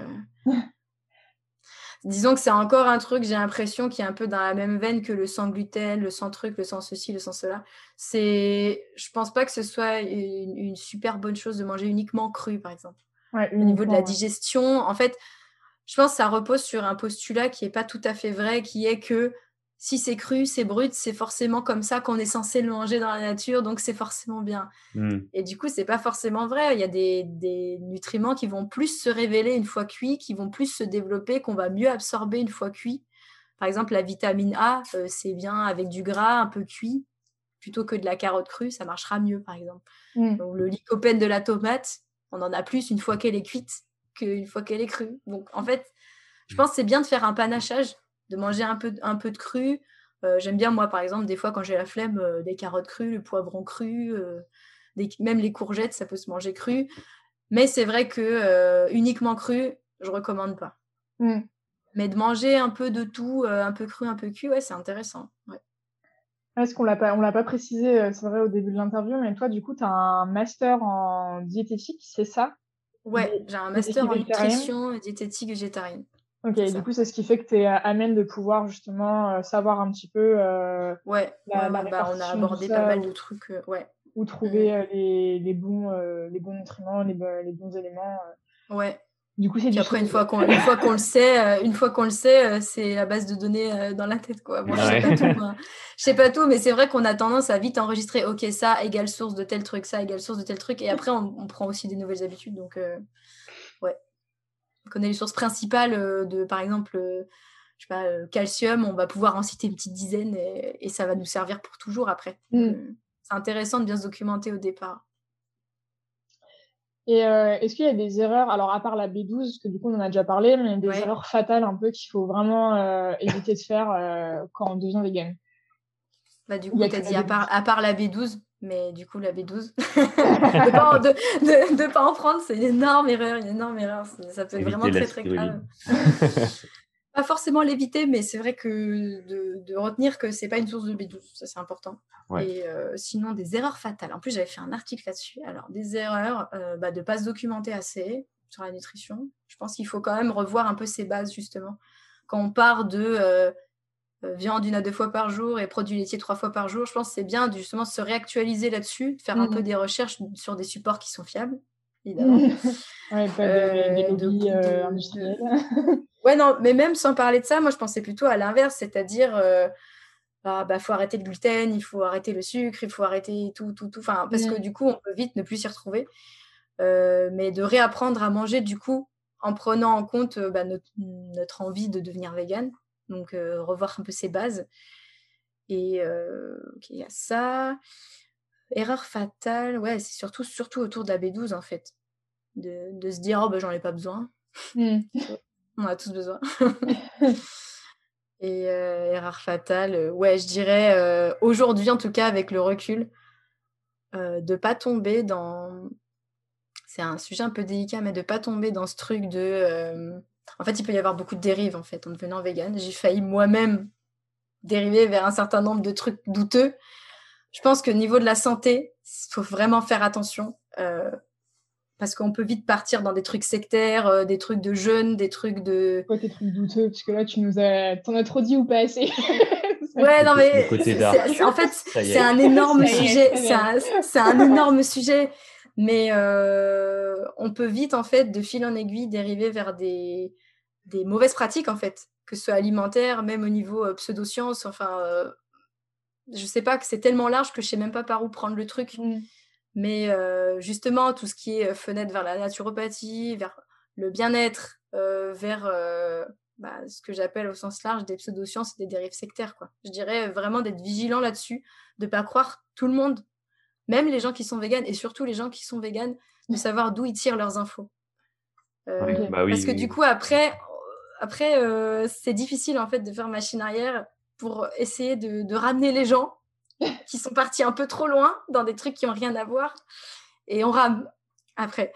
Disons que c'est encore un truc, j'ai l'impression, qui est un peu dans la même veine que le sans gluten, le sans truc, le sans ceci, le sans cela. C'est, je pense pas que ce soit une, super bonne chose de manger uniquement cru, par exemple. Au niveau de la digestion, en fait, je pense que ça repose sur un postulat qui est pas tout à fait vrai, qui est que si c'est cru, c'est brut, c'est forcément comme ça qu'on est censé le manger dans la nature, donc c'est forcément bien. Mmh. Et du coup, c'est pas forcément vrai. Il y a des, nutriments qui vont plus se révéler une fois cuits, qui vont plus se développer, qu'on va mieux absorber une fois cuit. Par exemple, la vitamine A, euh, c'est bien avec du gras un peu cuit, plutôt que de la carotte crue, ça marchera mieux, par exemple. Mmh. le lycopène de la tomate, on en a plus une fois qu'elle est cuite qu'une fois qu'elle est crue. Donc, en fait, je mmh. pense que c'est bien de faire un panachage de manger un peu, un peu de cru. Euh, j'aime bien, moi, par exemple, des fois, quand j'ai la flemme, euh, des carottes crues, le poivron cru, euh, même les courgettes, ça peut se manger cru. Mais c'est vrai que uniquement cru, je recommande pas. Mmh. Mais de manger un peu de tout, un peu cru, un peu cuit, ouais, c'est intéressant. Ouais. Est-ce qu'on l'a pas, on l'a pas précisé, c'est vrai au début de l'interview, mais toi, du coup, tu as un master en diététique, c'est ça? Ouais, j'ai un master en nutrition diététique végétarienne. Ok, du coup, c'est ce qui fait que tu es amène de pouvoir justement euh, savoir un petit peu. Euh, ouais, bah, on a abordé pas mal de trucs. Euh, ouais. Où trouver mm. les, les, bons, les bons nutriments, les, les bons éléments. Ouais. Du coup, c'est du après, une fois qu'on fois qu'on le sait, une fois qu'on le sait, c'est la base de données dans la tête. Quoi. Bon, je sais pas tout, (laughs) hein. je sais pas tout, mais c'est vrai qu'on a tendance à vite enregistrer, ok, ça égale source de tel truc, ça égale source de tel truc, et après, on, on prend aussi des nouvelles habitudes. Donc, ouais connaît les sources principales euh, de, par exemple, euh, je sais pas, euh, calcium, on va pouvoir en citer une petite dizaine et, ça va nous servir pour toujours après. Mm. C'est intéressant de bien se documenter au départ. Et est-ce qu'il y a des erreurs, alors à part la B12, parce que du coup on en a déjà parlé, mais des erreurs fatales un peu qu'il faut vraiment éviter de faire quand on devient vegan? Bah, Du coup, tu as dit à part, à part la B12, mais du coup, la B12, (laughs) de pas de, de, pas en prendre, c'est une énorme erreur, une énorme erreur. Ça peut être vraiment très très grave. (laughs) (laughs) pas forcément l'éviter, mais c'est vrai que de, de retenir que c'est pas une source de B12, ça c'est important. Et euh, sinon, des erreurs fatales. En plus, j'avais fait un article là-dessus. Alors, des erreurs euh, bah, de pas se documenter assez sur la nutrition. Je pense qu'il faut quand même revoir un peu ses bases justement. Quand on part de euh, viande une à deux fois par jour et produits laitiers trois fois par jour. Je pense que c'est bien justement de se réactualiser là-dessus, de faire un peu mmh. des recherches sur des supports qui sont fiables, évidemment. (laughs) ouais, pas de, euh, industriels. ouais, non, mais même sans parler de ça, moi je pensais plutôt à l'inverse, c'est-à-dire euh, bah, faut arrêter le gluten, il faut arrêter le sucre, il faut arrêter tout, tout, tout. Enfin, parce que mmh. du coup, on peut vite ne plus s'y retrouver. mais de réapprendre à manger du coup en prenant en compte bah, notre, notre, envie de devenir vegan donc, revoir un peu ses bases. Et il y a ça. Erreur fatale, ouais, c'est surtout, surtout autour de la B12 en fait. De, de se dire, oh ben j'en ai pas besoin. (laughs) Mmh. On a tous besoin. (laughs) Et erreur fatale, ouais, je dirais aujourd'hui en tout cas avec le recul, de pas tomber dans. C'est un sujet un peu délicat, mais de pas tomber dans ce truc de en fait, il peut y avoir beaucoup de dérives en fait en devenant vegan. J'ai failli moi-même dériver vers un certain nombre de trucs douteux. Je pense que niveau de la santé, il faut vraiment faire attention. Euh, parce qu'on peut vite partir dans des trucs sectaires, euh, des trucs de jeûne, des trucs de. Quoi tes trucs douteux? Parce que là, tu nous as, t'en as trop dit ou pas assez? (laughs) Ouais, non mais en fait, c'est un énorme sujet. C'est un, énorme sujet, mais euh, on peut vite en fait, de fil en aiguille, dériver vers des des mauvaises pratiques en fait, que ce soit alimentaire, même au niveau euh, pseudosciences. Enfin, euh, je sais pas que c'est tellement large que je sais même pas par où prendre le truc. Mmh. Mais euh, justement, tout ce qui est fenêtre vers la naturopathie, vers le bien-être, vers bah, ce que j'appelle au sens large des pseudosciences et des dérives sectaires. Quoi. Je dirais vraiment d'être vigilant là-dessus, de pas croire tout le monde, même les gens qui sont véganes et surtout les gens qui sont véganes, de savoir d'où ils tirent leurs infos. Bah parce que du coup, après, après, euh, c'est difficile en fait de faire machine arrière pour essayer de, ramener les gens (laughs) qui sont partis un peu trop loin dans des trucs qui n'ont rien à voir. Et on rame après.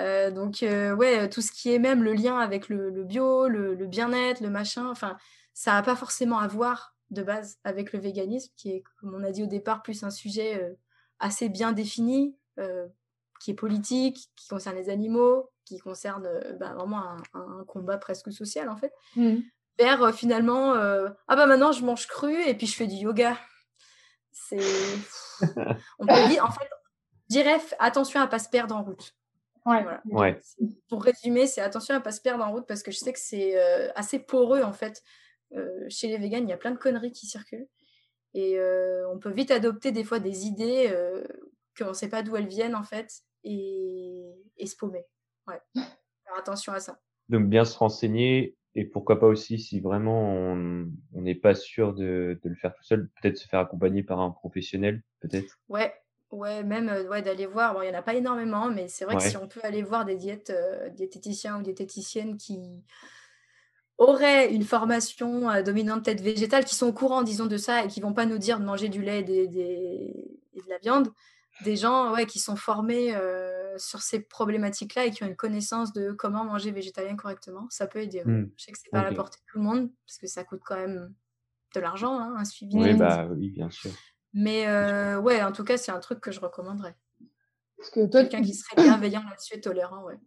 Euh, donc, euh, ouais, tout ce qui est même le lien avec le, bio, le, bien-être, le machin, enfin, ça n'a pas forcément à voir de base avec le véganisme, qui est, comme on a dit au départ, plus un sujet euh, assez bien défini, euh, qui est politique, qui concerne les animaux, qui concerne bah, vraiment un, combat presque social en fait, mmh. vers finalement, ah bah maintenant je mange cru et puis je fais du yoga. C'est. (laughs) on peut dire, en fait, je dirais attention à pas se perdre en route. Ouais. Pour résumer, c'est attention à pas se perdre en route parce que je sais que c'est euh, assez poreux en fait. Euh, chez les végans, il y a plein de conneries qui circulent et euh, on peut vite adopter des fois des idées qu'on ne sait pas d'où elles viennent en fait et, et se paumer. Ouais. (laughs) Faire attention à ça. Donc bien se renseigner et pourquoi pas aussi si vraiment on n'est pas sûr de, de, le faire tout seul, peut-être se faire accompagner par un professionnel, peut-être. Ouais, Ouais, même euh, ouais, d'aller voir. Bon, il n'y en a pas énormément, mais c'est vrai que si on peut aller voir des diètes, euh, diététiciens ou diététiciennes qui auraient une formation euh, dominante tête végétale, qui sont au courant, disons, de ça et qui vont pas nous dire de manger du lait et, des, de la viande, des gens ouais, qui sont formés sur ces problématiques-là et qui ont une connaissance de comment manger végétalien correctement, ça peut aider. Mmh. Je sais que c'est pas à la portée de tout le monde, parce que ça coûte quand même de l'argent, hein, un suivi. Oui, bah, oui, bien sûr. Mais euh, ouais, en tout cas, c'est un truc que je recommanderais. Parce que toi, quelqu'un qui serait bienveillant là-dessus et tolérant, ouais.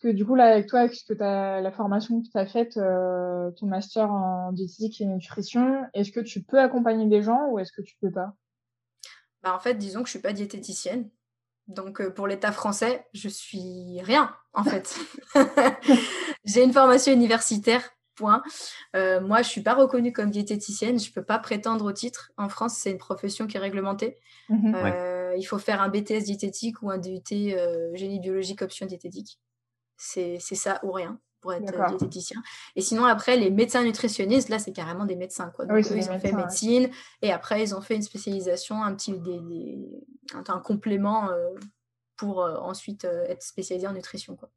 Parce que du coup, là, avec toi, avec ce que as, la formation que tu as faite, euh, ton master en diététique et nutrition, est-ce que tu peux accompagner des gens ou est-ce que tu peux pas? Bah, En fait, disons que je suis pas diététicienne. Donc, euh, pour l'État français, je suis rien, en fait. (laughs) (laughs) J'ai une formation universitaire euh, moi, je suis pas reconnue comme diététicienne, je peux pas prétendre au titre. En France, c'est une profession qui est réglementée. Mhm. Euh, il faut faire un BTS diététique ou un DUT euh, génie biologique option diététique. C'est ça ou rien pour être diététicien. Et sinon, après, les médecins nutritionnistes, là, c'est carrément des médecins. Quoi. Donc, ils ont fait médecine et après, ils ont fait une spécialisation, un petit un complément pour ensuite être spécialisé en nutrition. Quoi.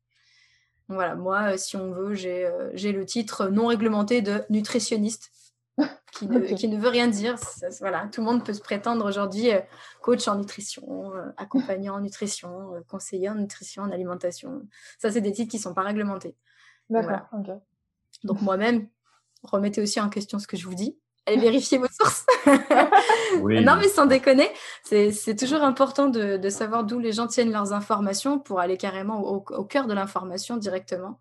Voilà, moi, euh, si on veut, euh, j'ai le titre non réglementé de nutritionniste, (laughs) qui ne, veut rien dire. voilà, tout le monde peut se prétendre aujourd'hui euh, coach en nutrition, accompagnant en nutrition, conseiller en nutrition, en alimentation. Ça, c'est des titres qui ne sont pas réglementés. D'accord, Donc moi-même, remettez aussi en question ce que je vous dis allez (laughs) vérifier vos sources. (laughs) Non, mais sans déconner, c'est toujours important de, savoir d'où les gens tiennent leurs informations pour aller carrément au, cœur de l'information directement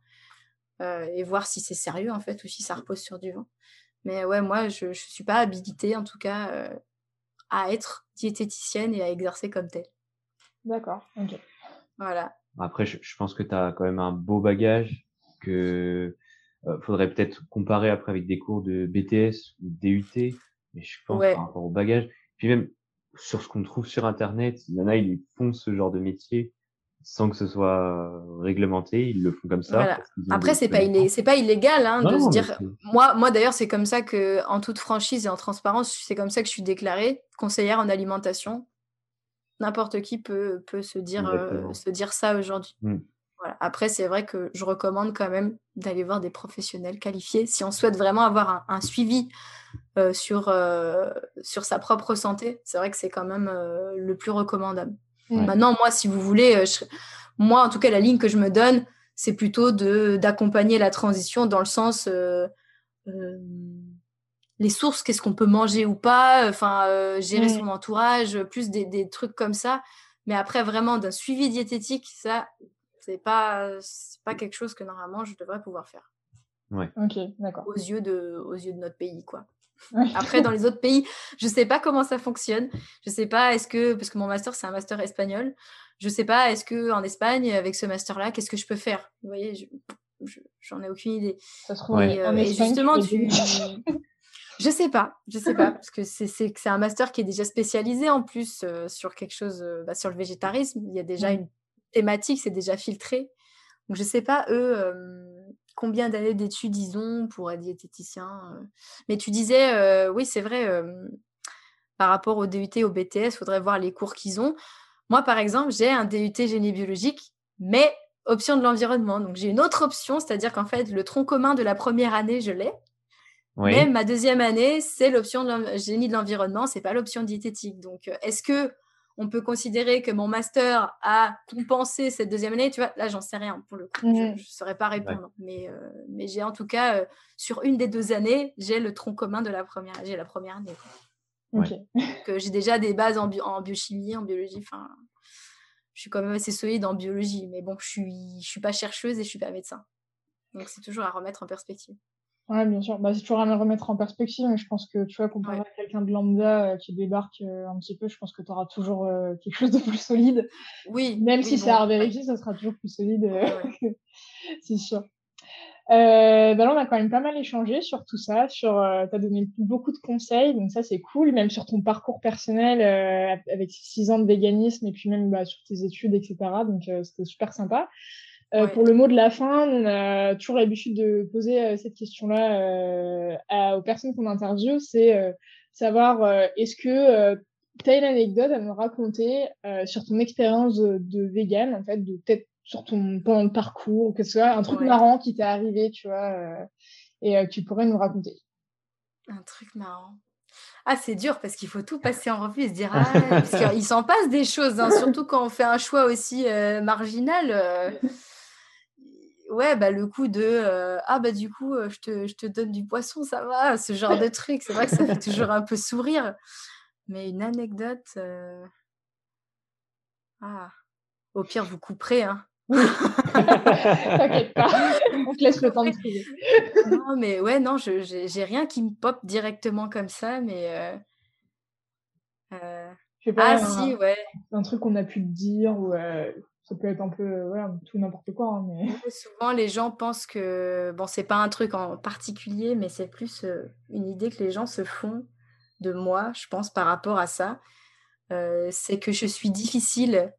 euh, et voir si c'est sérieux en fait ou si ça repose sur du vent. Mais ouais, moi, je ne suis pas habilitée en tout cas euh, à être diététicienne et à exercer comme telle. D'accord, ok. Voilà. Après, je, je pense que tu as quand même un beau bagage que euh, faudrait peut-être comparer après avec des cours de BTS ou DUT, mais je pense par rapport au bagage. Puis même sur ce qu'on trouve sur Internet, il y en a, ils font ce genre de métier sans que ce soit réglementé, ils le font comme ça. Après, c'est pas, pas illégal hein, de se dire. Moi, moi d'ailleurs, c'est comme ça que, en toute franchise et en transparence, c'est comme ça que je suis déclarée conseillère en alimentation. N'importe qui peut, peut se, dire, euh, se dire ça aujourd'hui. Mmh. Après, c'est vrai que je recommande quand même d'aller voir des professionnels qualifiés si on souhaite vraiment avoir un, suivi euh, sur, euh, sur sa propre santé. C'est vrai que c'est quand même euh, le plus recommandable. Maintenant, moi, si vous voulez, moi, en tout cas, la ligne que je me donne, c'est plutôt d'accompagner la transition dans le sens les sources, qu'est-ce qu'on peut manger ou pas, enfin, gérer son entourage, plus des, des trucs comme ça. Mais après, vraiment, d'un suivi diététique, ça, c'est pas, pas quelque chose que normalement je devrais pouvoir faire. Ouais. Ok, d'accord. Aux yeux de, aux yeux de notre pays, quoi. Après, dans (laughs) les autres pays, je sais pas comment ça fonctionne. Je sais pas, est-ce que, parce que mon master, c'est un master espagnol, je sais pas, est-ce que en Espagne, avec ce master-là, qu'est-ce que je peux faire? Vous voyez, j'en ai aucune idée. Ça se trouve, et, euh, justement, tu. (laughs) je sais pas, je sais pas, parce que c'est un master qui est déjà spécialisé en plus euh, sur quelque chose, euh, bah, sur le végétarisme. Il y a déjà une thématique, c'est déjà filtré. Donc, je ne sais pas, eux, combien d'années d'études ils ont pour être diététicien. Mais tu disais, oui, c'est vrai, par rapport au DUT, au BTS, il faudrait voir les cours qu'ils ont. Moi, par exemple, j'ai un DUT génie biologique, mais option de l'environnement. Donc, j'ai une autre option, c'est-à-dire qu'en fait, le tronc commun de la première année, je l'ai. Mais ma deuxième année, c'est l'option de génie de l'environnement, c'est pas l'option diététique. Donc, est-ce que on peut considérer que mon master a compensé cette deuxième année, tu vois, là, j'en sais rien pour le coup. Je ne mmh. saurais pas répondre. Mais, euh, mais j'ai en tout cas, euh, sur une des deux années, j'ai le tronc commun de la première, j'ai la première année. que j'ai déjà des bases en, en biochimie, en biologie. Enfin, je suis quand même assez solide en biologie. Mais bon, je suis, je suis pas chercheuse et je suis pas médecin. Donc, c'est toujours à remettre en perspective. Ouais, bien sûr. Bah, c'est toujours à remettre en perspective, mais je pense que, tu vois, comparé à quelqu'un de lambda euh, qui débarque euh, un petit peu, je pense que tu auras toujours euh, quelque chose de plus solide. Oui. Même si c'est à revérifier, ça sera toujours plus solide. (laughs) c'est sûr. bah là, on a quand même pas mal échangé sur tout ça, sur, tu as donné beaucoup de conseils, donc ça c'est cool, même sur ton parcours personnel avec six ans de véganisme et puis même bah, sur tes études, etc. Donc c'était super sympa. Euh, pour le mot de la fin, on a toujours l'habitude de poser euh, cette question-là euh, aux personnes qu'on interviewe, c'est savoir est-ce que tu as une anecdote à nous raconter sur ton expérience de, vegan, en fait, de peut-être sur ton pendant le parcours, que ce soit un truc marrant qui t'est arrivé, tu vois, et tu pourrais nous raconter. Un truc marrant. Ah, c'est dur parce qu'il faut tout passer en revue et se dire, (laughs) ah, parce qu'il s'en passe des choses, hein, surtout quand on fait un choix aussi marginal ouais, bah, le coup de euh, ah, bah, du coup, je te, je, te, donne du poisson, ça va, ce genre de truc. C'est vrai que ça fait toujours un peu sourire. Mais une anecdote. Ah, au pire, vous couperez. Hein. (laughs) T'inquiète pas, on te laisse le temps de trouver. non, mais ouais, non, je j'ai rien qui me pop directement comme ça, mais. Euh, pas, ah, si, ouais. Un truc qu'on a pu te dire ou ça peut être un peu ouais, tout n'importe quoi. Hein, mais... Souvent, les gens pensent que, bon, c'est pas un truc en particulier, mais c'est plus euh, une idée que les gens se font de moi, je pense, par rapport à ça. Euh, c'est que je suis difficile.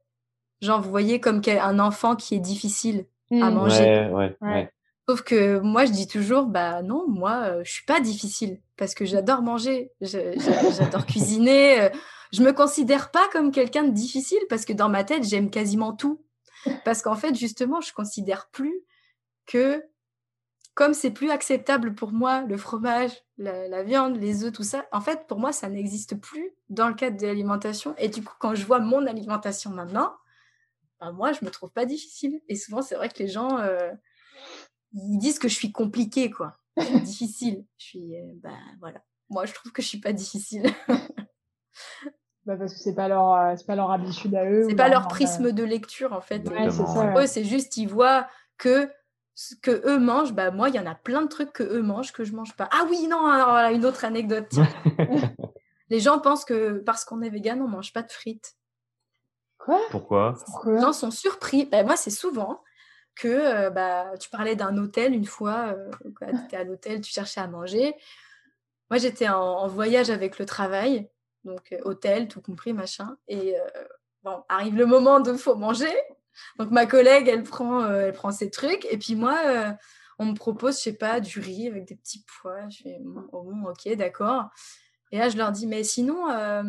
Genre, vous voyez, comme un enfant qui est difficile à mmh. manger. Ouais, ouais, Sauf que moi, je dis toujours, bah non, moi, euh, je suis pas difficile parce que j'adore manger, j'adore (laughs) cuisiner je me considère pas comme quelqu'un de difficile parce que dans ma tête, j'aime quasiment tout. Parce qu'en fait, justement, je considère plus que comme c'est plus acceptable pour moi, le fromage, la, viande, les œufs, tout ça, en fait, pour moi, ça n'existe plus dans le cadre de l'alimentation. Et du coup, quand je vois mon alimentation maintenant, bah, moi, je me trouve pas difficile. Et souvent, c'est vrai que les gens, euh, ils disent que je suis compliquée, quoi. Je suis difficile. Je suis, bah voilà. Moi, je trouve que je suis pas difficile. (laughs) Bah parce que c'est pas leur euh, c'est pas leur habitude à eux. C'est pas leur prisme de lecture en fait. Ouais, c'est ça. Eux c'est juste ils voient que ce que eux mangent, bah moi il y en a plein de trucs que eux mangent que je mange pas. Ah oui non alors une autre anecdote. (laughs) les gens pensent que parce qu'on est vegan on mange pas de frites. Quoi? Pourquoi? Les gens sont surpris. Bah, moi c'est souvent que euh, bah tu parlais d'un hôtel une fois, euh, tu étais à l'hôtel, tu cherchais à manger. Moi j'étais en voyage avec le travail donc hôtel, tout compris, machin. Et bon, arrive le moment de faut manger. Donc ma collègue, elle prend, prend ses trucs. Et puis moi, on me propose, je sais pas, du riz avec des petits pois. Je fais, oh, bon, ok, d'accord. Et là, je leur dis, mais sinon, là,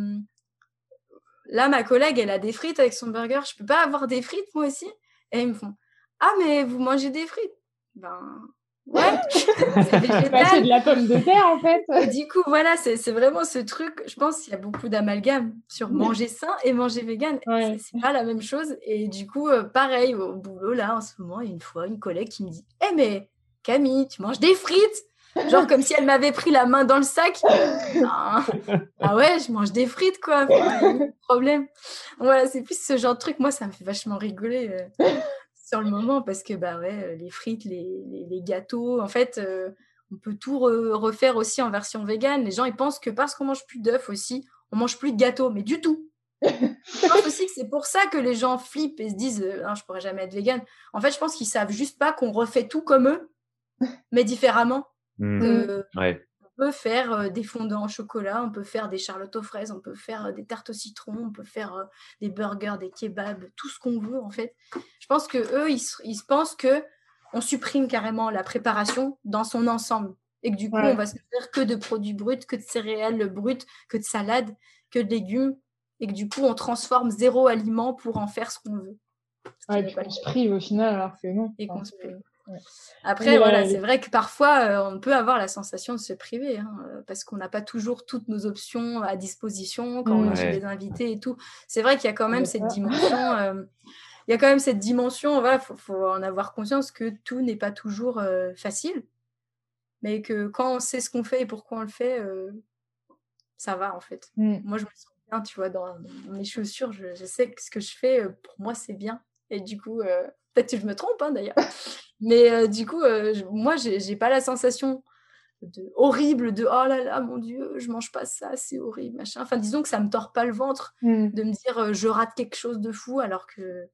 ma collègue, elle a des frites avec son burger. Je peux pas avoir des frites, moi aussi? Et ils me font, ah, mais vous mangez des frites? Ben, Ouais, (laughs) c'est (laughs) de la pomme de terre en fait. du coup, voilà, c'est vraiment ce truc. Je pense qu'il y a beaucoup d'amalgame sur manger sain et manger vegan. C'est pas la même chose. Et du coup, euh, pareil, au boulot, là, en ce moment, il y a une fois, une collègue qui me dit Eh, mais Camille, tu manges des frites Genre comme si elle m'avait pris la main dans le sac. (laughs) ah, ah ouais, je mange des frites, quoi. problème. Voilà, c'est plus ce genre de truc. Moi, ça me fait vachement rigoler. Le moment parce que bah ouais, euh, les frites, les, les, gâteaux, en fait, euh, on peut tout refaire aussi en version végane. Les gens ils pensent que parce qu'on mange plus d'œufs aussi, on mange plus de gâteaux, mais du tout. (laughs) je pense aussi que c'est pour ça que les gens flippent et se disent non, je pourrais jamais être végane. En fait, je pense qu'ils savent juste pas qu'on refait tout comme eux, (laughs) mais différemment. Mmh. ouais peut faire euh, des fondants au chocolat, on peut faire des charlottes aux fraises, on peut faire euh, des tartes au citron, on peut faire euh, des burgers, des kebabs, tout ce qu'on veut en fait. Je pense que eux, ils, ils pensent que on supprime carrément la préparation dans son ensemble et que du coup, on va se faire que de produits bruts, que de céréales brutes, que de salades, que de légumes et que du coup, on transforme zéro aliment pour en faire ce qu'on veut. et puis on se prive au final alors que non. Et qu'on se prive. Après, voilà, c'est vrai que parfois, on peut avoir la sensation de se priver, hein, parce qu'on n'a pas toujours toutes nos options à disposition quand on est chez des invités et tout. C'est vrai qu'il y a quand même cette dimension. il y a quand même cette dimension, il faut, en avoir conscience que tout n'est pas toujours facile, mais que quand on sait ce qu'on fait et pourquoi on le fait, ça va en fait. Mmh. Moi, je me sens bien, tu vois, dans, mes chaussures, je, sais que ce que je fais, pour moi, c'est bien. Et du coup, peut-être que je me trompe hein, d'ailleurs. Mais du coup, moi, j'ai pas la sensation de, horrible de oh là là, mon Dieu, je mange pas ça, c'est horrible, machin. Enfin, disons que ça me tord pas le ventre mmh. de me dire je rate quelque chose de fou alors que.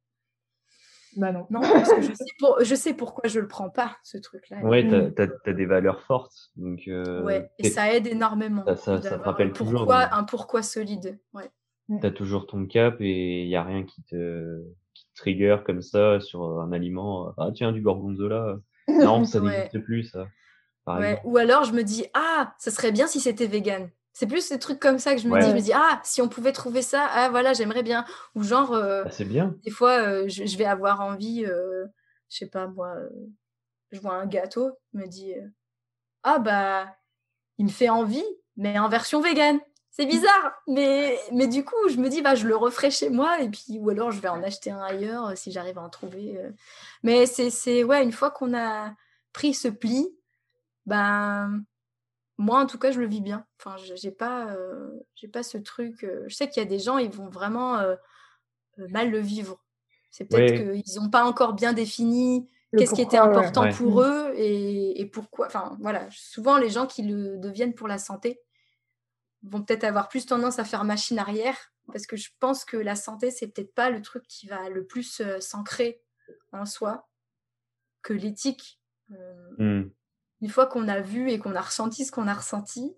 Bah non. Non, parce que je sais, je sais pourquoi je le prends pas, ce truc-là. Ouais, tu as, des valeurs fortes. Donc, ouais, et ça aide énormément. Ça, ça, te rappelle toujours. Pourquoi, Un pourquoi solide. Ouais. Tu as toujours ton cap et il n'y a rien qui te, trigger comme ça sur un aliment. Ah tiens, du gorgonzola. (laughs) Non, ça n'existe plus, ça. Ou alors je me dis, ah, ça serait bien si c'était vegan. C'est plus ces trucs comme ça que je me dis. Je me dis, ah, si on pouvait trouver ça, ah voilà, j'aimerais bien. Ou genre, euh, ah, c'est bien. Des fois, euh, je, vais avoir envie, euh, je sais pas moi, je vois un gâteau, je me dis, ah bah, il me fait envie, mais en version vegan. C'est bizarre, mais, mais du coup, je me dis, bah, je le referai chez moi, et puis, ou alors je vais en acheter un ailleurs euh, si j'arrive à en trouver. Euh. Mais c'est, ouais, une fois qu'on a pris ce pli, ben, moi, en tout cas, je le vis bien. Enfin, j'ai pas, euh, j'ai pas ce truc. je sais qu'il y a des gens, ils vont vraiment mal le vivre. C'est peut-être qu'ils n'ont pas encore bien défini qu'est-ce qui était important pour eux et, et pourquoi. Enfin, voilà. Souvent, les gens qui le deviennent pour la santé, vont peut-être avoir plus tendance à faire machine arrière parce que je pense que la santé c'est peut-être pas le truc qui va le plus euh, s'ancrer en soi que l'éthique. Euh, hmm. Une fois qu'on a vu et qu'on a ressenti ce qu'on a ressenti,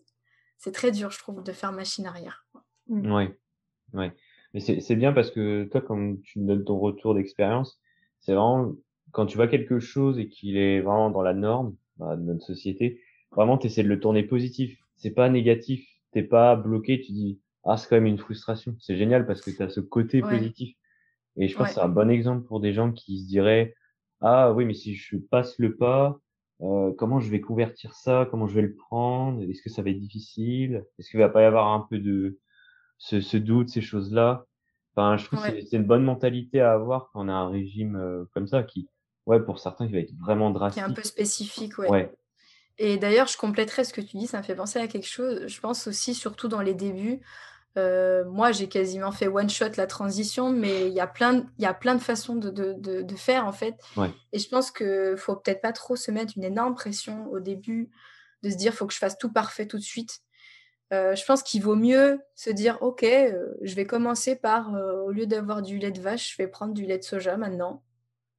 c'est très dur, je trouve, de faire machine arrière. Oui, ouais. ouais. Mais c'est bien parce que toi, quand tu me donnes ton retour d'expérience, c'est vraiment quand tu vois quelque chose et qu'il est vraiment dans la norme bah, de notre société, vraiment tu essaies de le tourner positif. C'est pas négatif t'es pas bloqué, tu dis ah c'est quand même une frustration. C'est génial parce que tu as ce côté positif. Et je pense que c'est un bon exemple pour des gens qui se diraient ah oui mais si je passe le pas, euh, comment je vais convertir ça, comment je vais le prendre, est-ce que ça va être difficile, est-ce qu'il va pas y avoir un peu de ce, ce doute, ces choses là. Enfin je trouve que c'est une bonne mentalité à avoir quand on a un régime euh, comme ça qui ouais pour certains qui va être vraiment drastique. Qui est un peu spécifique ouais. ouais. Et d'ailleurs, je compléterais ce que tu dis, ça me fait penser à quelque chose. Je pense aussi, surtout dans les débuts, euh, moi, j'ai quasiment fait one shot la transition, mais il y a plein de, il y a plein de façons de, de, de, faire en fait. Et je pense que faut peut-être pas trop se mettre une énorme pression au début, de se dire faut que je fasse tout parfait tout de suite. Euh, je pense qu'il vaut mieux se dire ok, euh, je vais commencer par au lieu d'avoir du lait de vache, je vais prendre du lait de soja maintenant.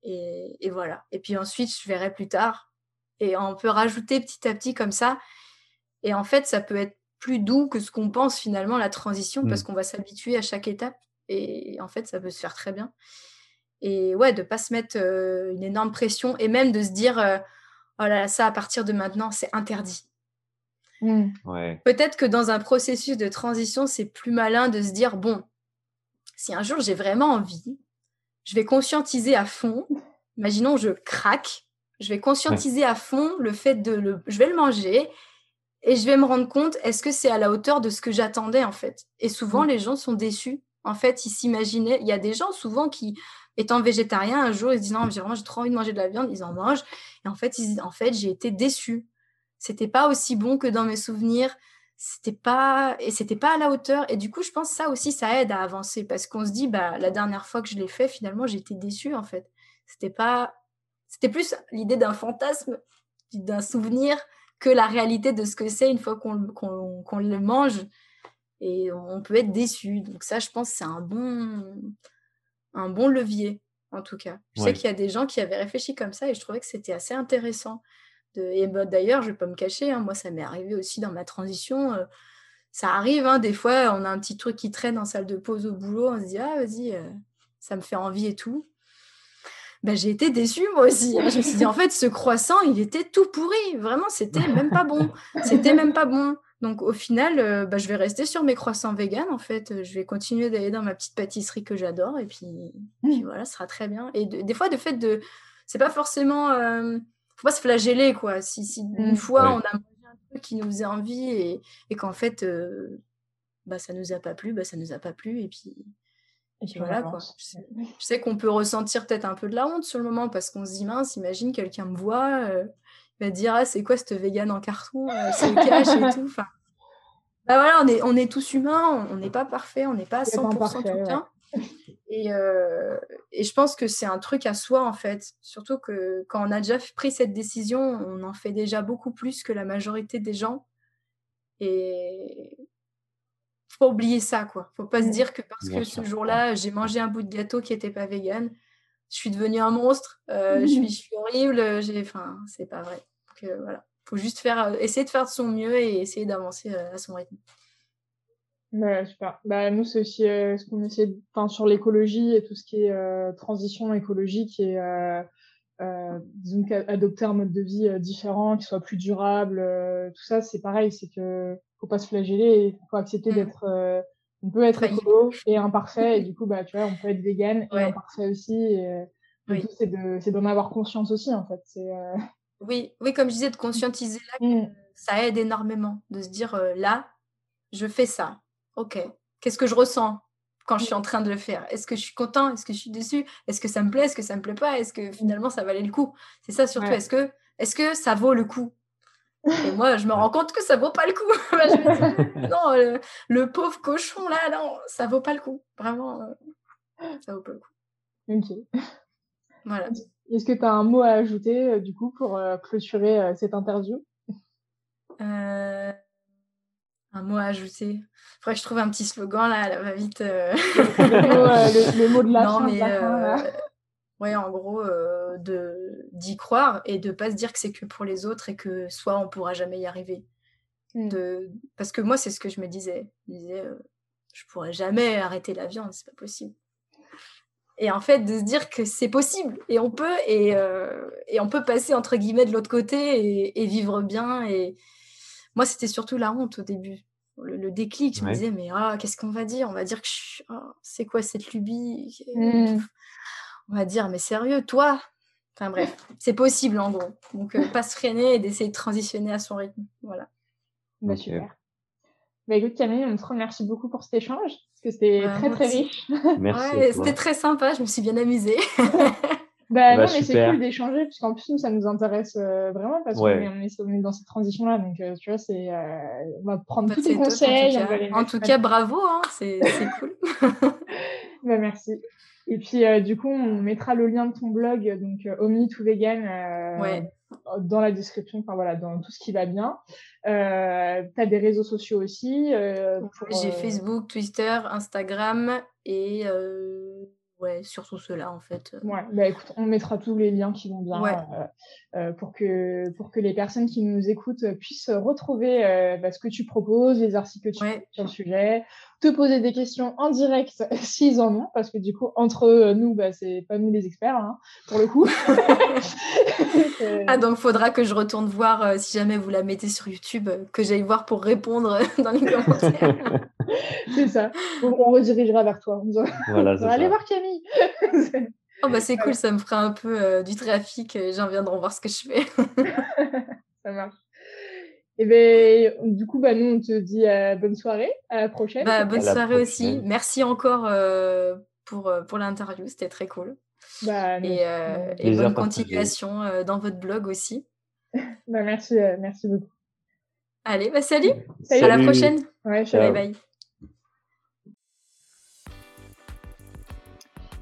Et, et voilà. Et puis ensuite, je verrai plus tard et on peut rajouter petit à petit comme ça. Et en fait, ça peut être plus doux que ce qu'on pense finalement, la transition, parce mmh. qu'on va s'habituer à chaque étape. Et en fait, ça peut se faire très bien. Et ouais, de ne pas se mettre euh, une énorme pression et même de se dire, euh, oh là là, ça à partir de maintenant, c'est interdit. Mmh. Peut-être que dans un processus de transition, c'est plus malin de se dire, bon, si un jour j'ai vraiment envie, je vais conscientiser à fond. Imaginons, je craque je vais conscientiser à fond le fait de le. Je vais le manger et je vais me rendre compte est-ce que c'est à la hauteur de ce que j'attendais en fait? Et souvent, les gens sont déçus. En fait, ils s'imaginaient. Il y a des gens souvent qui, étant végétariens, un jour, ils se disent non, j'ai vraiment trop envie de manger de la viande, ils en mangent. Et en fait, ils disent en fait, j'ai été déçu. C'était pas aussi bon que dans mes souvenirs. C'était pas et c'était pas à la hauteur. Et du coup, je pense que ça aussi, ça aide à avancer parce qu'on se dit bah la dernière fois que je l'ai fait, finalement, j'ai été déçue en fait. C'était pas c'était plus l'idée d'un fantasme, d'un souvenir, que la réalité de ce que c'est une fois qu'on le mange. Et on peut être déçu. Donc ça, je pense, c'est un bon, un bon levier, en tout cas. Je sais qu'il y a des gens qui avaient réfléchi comme ça et je trouvais que c'était assez intéressant. De... Et bah, d'ailleurs, je ne vais pas me cacher, hein, moi, ça m'est arrivé aussi dans ma transition. Euh, ça arrive, hein, des fois, on a un petit truc qui traîne en salle de pause au boulot, on se dit, ah, vas-y, euh, ça me fait envie et tout. Bah, j'ai été déçue moi aussi. Hein. Je me suis dit, en fait, ce croissant, il était tout pourri. Vraiment, c'était même pas bon. C'était même pas bon. Donc, au final, euh, bah, je vais rester sur mes croissants vegan. En fait, je vais continuer d'aller dans ma petite pâtisserie que j'adore. Et puis, mmh. voilà, ce sera très bien. Et des fois, de fait de, c'est pas forcément. Euh, faut pas se flageller, quoi. Si, si une mmh. fois on a mangé un truc qui nous faisait envie et, et qu'en fait, euh, bah, ça nous a pas plu, bah, ça nous a pas plu. Et puis, et puis voilà, quoi. Je sais, qu'on peut ressentir peut-être un peu de la honte sur le moment parce qu'on se dit, mince, imagine quelqu'un me voit, euh, il va dire, ah, c'est quoi cette vegan en carton C'est le (laughs) cache et tout. Enfin, bah voilà, on est, on est tous humains, on n'est pas parfait, on n'est pas à 100% tout le temps. Et, euh, et, je pense que c'est un truc à soi, en fait. Surtout que quand on a déjà pris cette décision, on en fait déjà beaucoup plus que la majorité des gens. Et faut pas oublier ça, quoi. Faut pas se dire que parce que ce jour-là, j'ai mangé un bout de gâteau qui n'était pas vegan, je suis devenue un monstre, euh, je, suis, je, (laughs) suis, horrible, enfin, c'est pas vrai. Donc, euh, voilà faut juste faire, euh, essayer de faire de son mieux et essayer d'avancer euh, à son rythme. Bah, super. Bah, nous, c'est aussi euh, ce qu'on essaie, enfin, sur l'écologie et tout ce qui est transition écologique et disons adopter un mode de vie différent, qui soit plus durable, tout ça, c'est pareil, c'est que faut pas se flageller, il faut accepter mm. d'être, on peut être écolo et imparfait, et du coup, bah, tu vois, on peut être vegan et imparfait aussi, et, oui. c'est d'en avoir conscience aussi, en fait. C'est, oui, oui, comme je disais, de conscientiser là, mmh. ça aide énormément de se dire euh, là, je fais ça. Ok. Qu'est-ce que je ressens quand je suis en train de le faire? Est-ce que je suis content? Est-ce que je suis déçu? Est-ce que ça me plaît? Est-ce que ça me plaît pas? Est-ce que finalement ça valait le coup? C'est ça surtout. Est-ce que, est que ça vaut le coup? Et moi, je me rends compte que ça vaut pas le coup. (laughs) Bah, (laughs) non, le, pauvre cochon là, non, ça vaut pas le coup. Vraiment, euh, ça vaut pas le coup. Ok. Voilà. Est-ce que tu as un mot à ajouter, euh, du coup, pour euh, clôturer euh, cette interview? Un mot à ajouter? Il faudrait que je trouve un petit slogan, là, elle va vite. le, mot de la (laughs) non, fin. Mais, en gros, de d'y croire et de pas se dire que c'est que pour les autres et que soit on pourra jamais y arriver. De... Parce que moi, c'est ce que je me disais. Je me disais, je pourrais jamais arrêter la viande, c'est pas possible et en fait de se dire que c'est possible et on peut et, euh, et, on peut passer entre guillemets de l'autre côté et, vivre bien et moi c'était surtout la honte au début le, déclic je me disais mais ah, qu'est-ce qu'on va dire? On va dire que ah, c'est quoi cette lubie? Mmh. On va dire mais sérieux toi? Enfin bref c'est possible en gros donc euh, pas se freiner et d'essayer de transitionner à son rythme voilà bah, super bah écoute Camille, on te remercie beaucoup pour cet échange, parce que c'était très très riche. (laughs) Merci. c'était très sympa, je me suis bien amusée. bah, (laughs) bah, non, mais c'est cool d'échanger, puisqu'en plus, nous, ça nous intéresse euh, vraiment, parce qu'on est, est, dans cette transition-là. Donc, euh, tu vois, c'est, euh, on va prendre bah, tous tes conseils. En tout cas, bravo, hein, c'est cool. (laughs) bah, merci. Et puis, du coup, on mettra le lien de ton blog, donc Omni to Vegan, ouais dans la description, enfin voilà, dans tout ce qui va bien. Euh, tu as des réseaux sociaux aussi euh, J'ai euh, Facebook, Twitter, Instagram et ouais, surtout ceux-là en fait. Ouais, bah écoute, on mettra tous les liens qui vont bien pour, que, pour que les personnes qui nous écoutent puissent retrouver bah, ce que tu proposes, les articles que tu fais sur le sujet, te poser des questions en direct (laughs) s'ils en ont, parce que du coup, entre nous, bah, c'est pas nous les experts, hein, pour le coup. (laughs) ah, donc faudra que je retourne voir euh, si jamais vous la mettez sur YouTube, euh, que j'aille voir pour répondre (laughs) dans les commentaires. (laughs) c'est ça. on redirigera vers toi. On va aller voir Camille. (laughs) oh, bah, c'est cool, ça me fera un peu euh, du trafic. Les gens viendront voir ce que je fais. (laughs) ça marche. Et ben, du coup, bah, nous, on te dit bonne soirée, à la prochaine. Bah, bonne soirée aussi. Merci encore pour, pour l'interview, c'était très cool. Bah, et, et bonne continuation dans votre blog aussi. bah, merci, merci beaucoup. Allez, bah, salut. À la prochaine. Ouais, bye bye.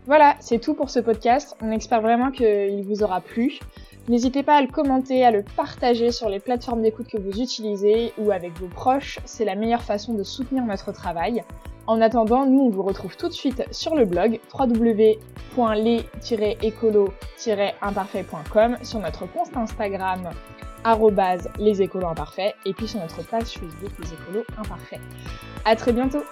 Voilà, c'est tout pour ce podcast. On espère vraiment qu'il vous aura plu. N'hésitez pas à le commenter, à le partager sur les plateformes d'écoute que vous utilisez ou avec vos proches. C'est la meilleure façon de soutenir notre travail. En attendant, nous on vous retrouve tout de suite sur le blog www.les-écolo-imparfait.com, sur notre compte Instagram les écolos imparfaits et puis sur notre page Facebook les écolos imparfaits. À très bientôt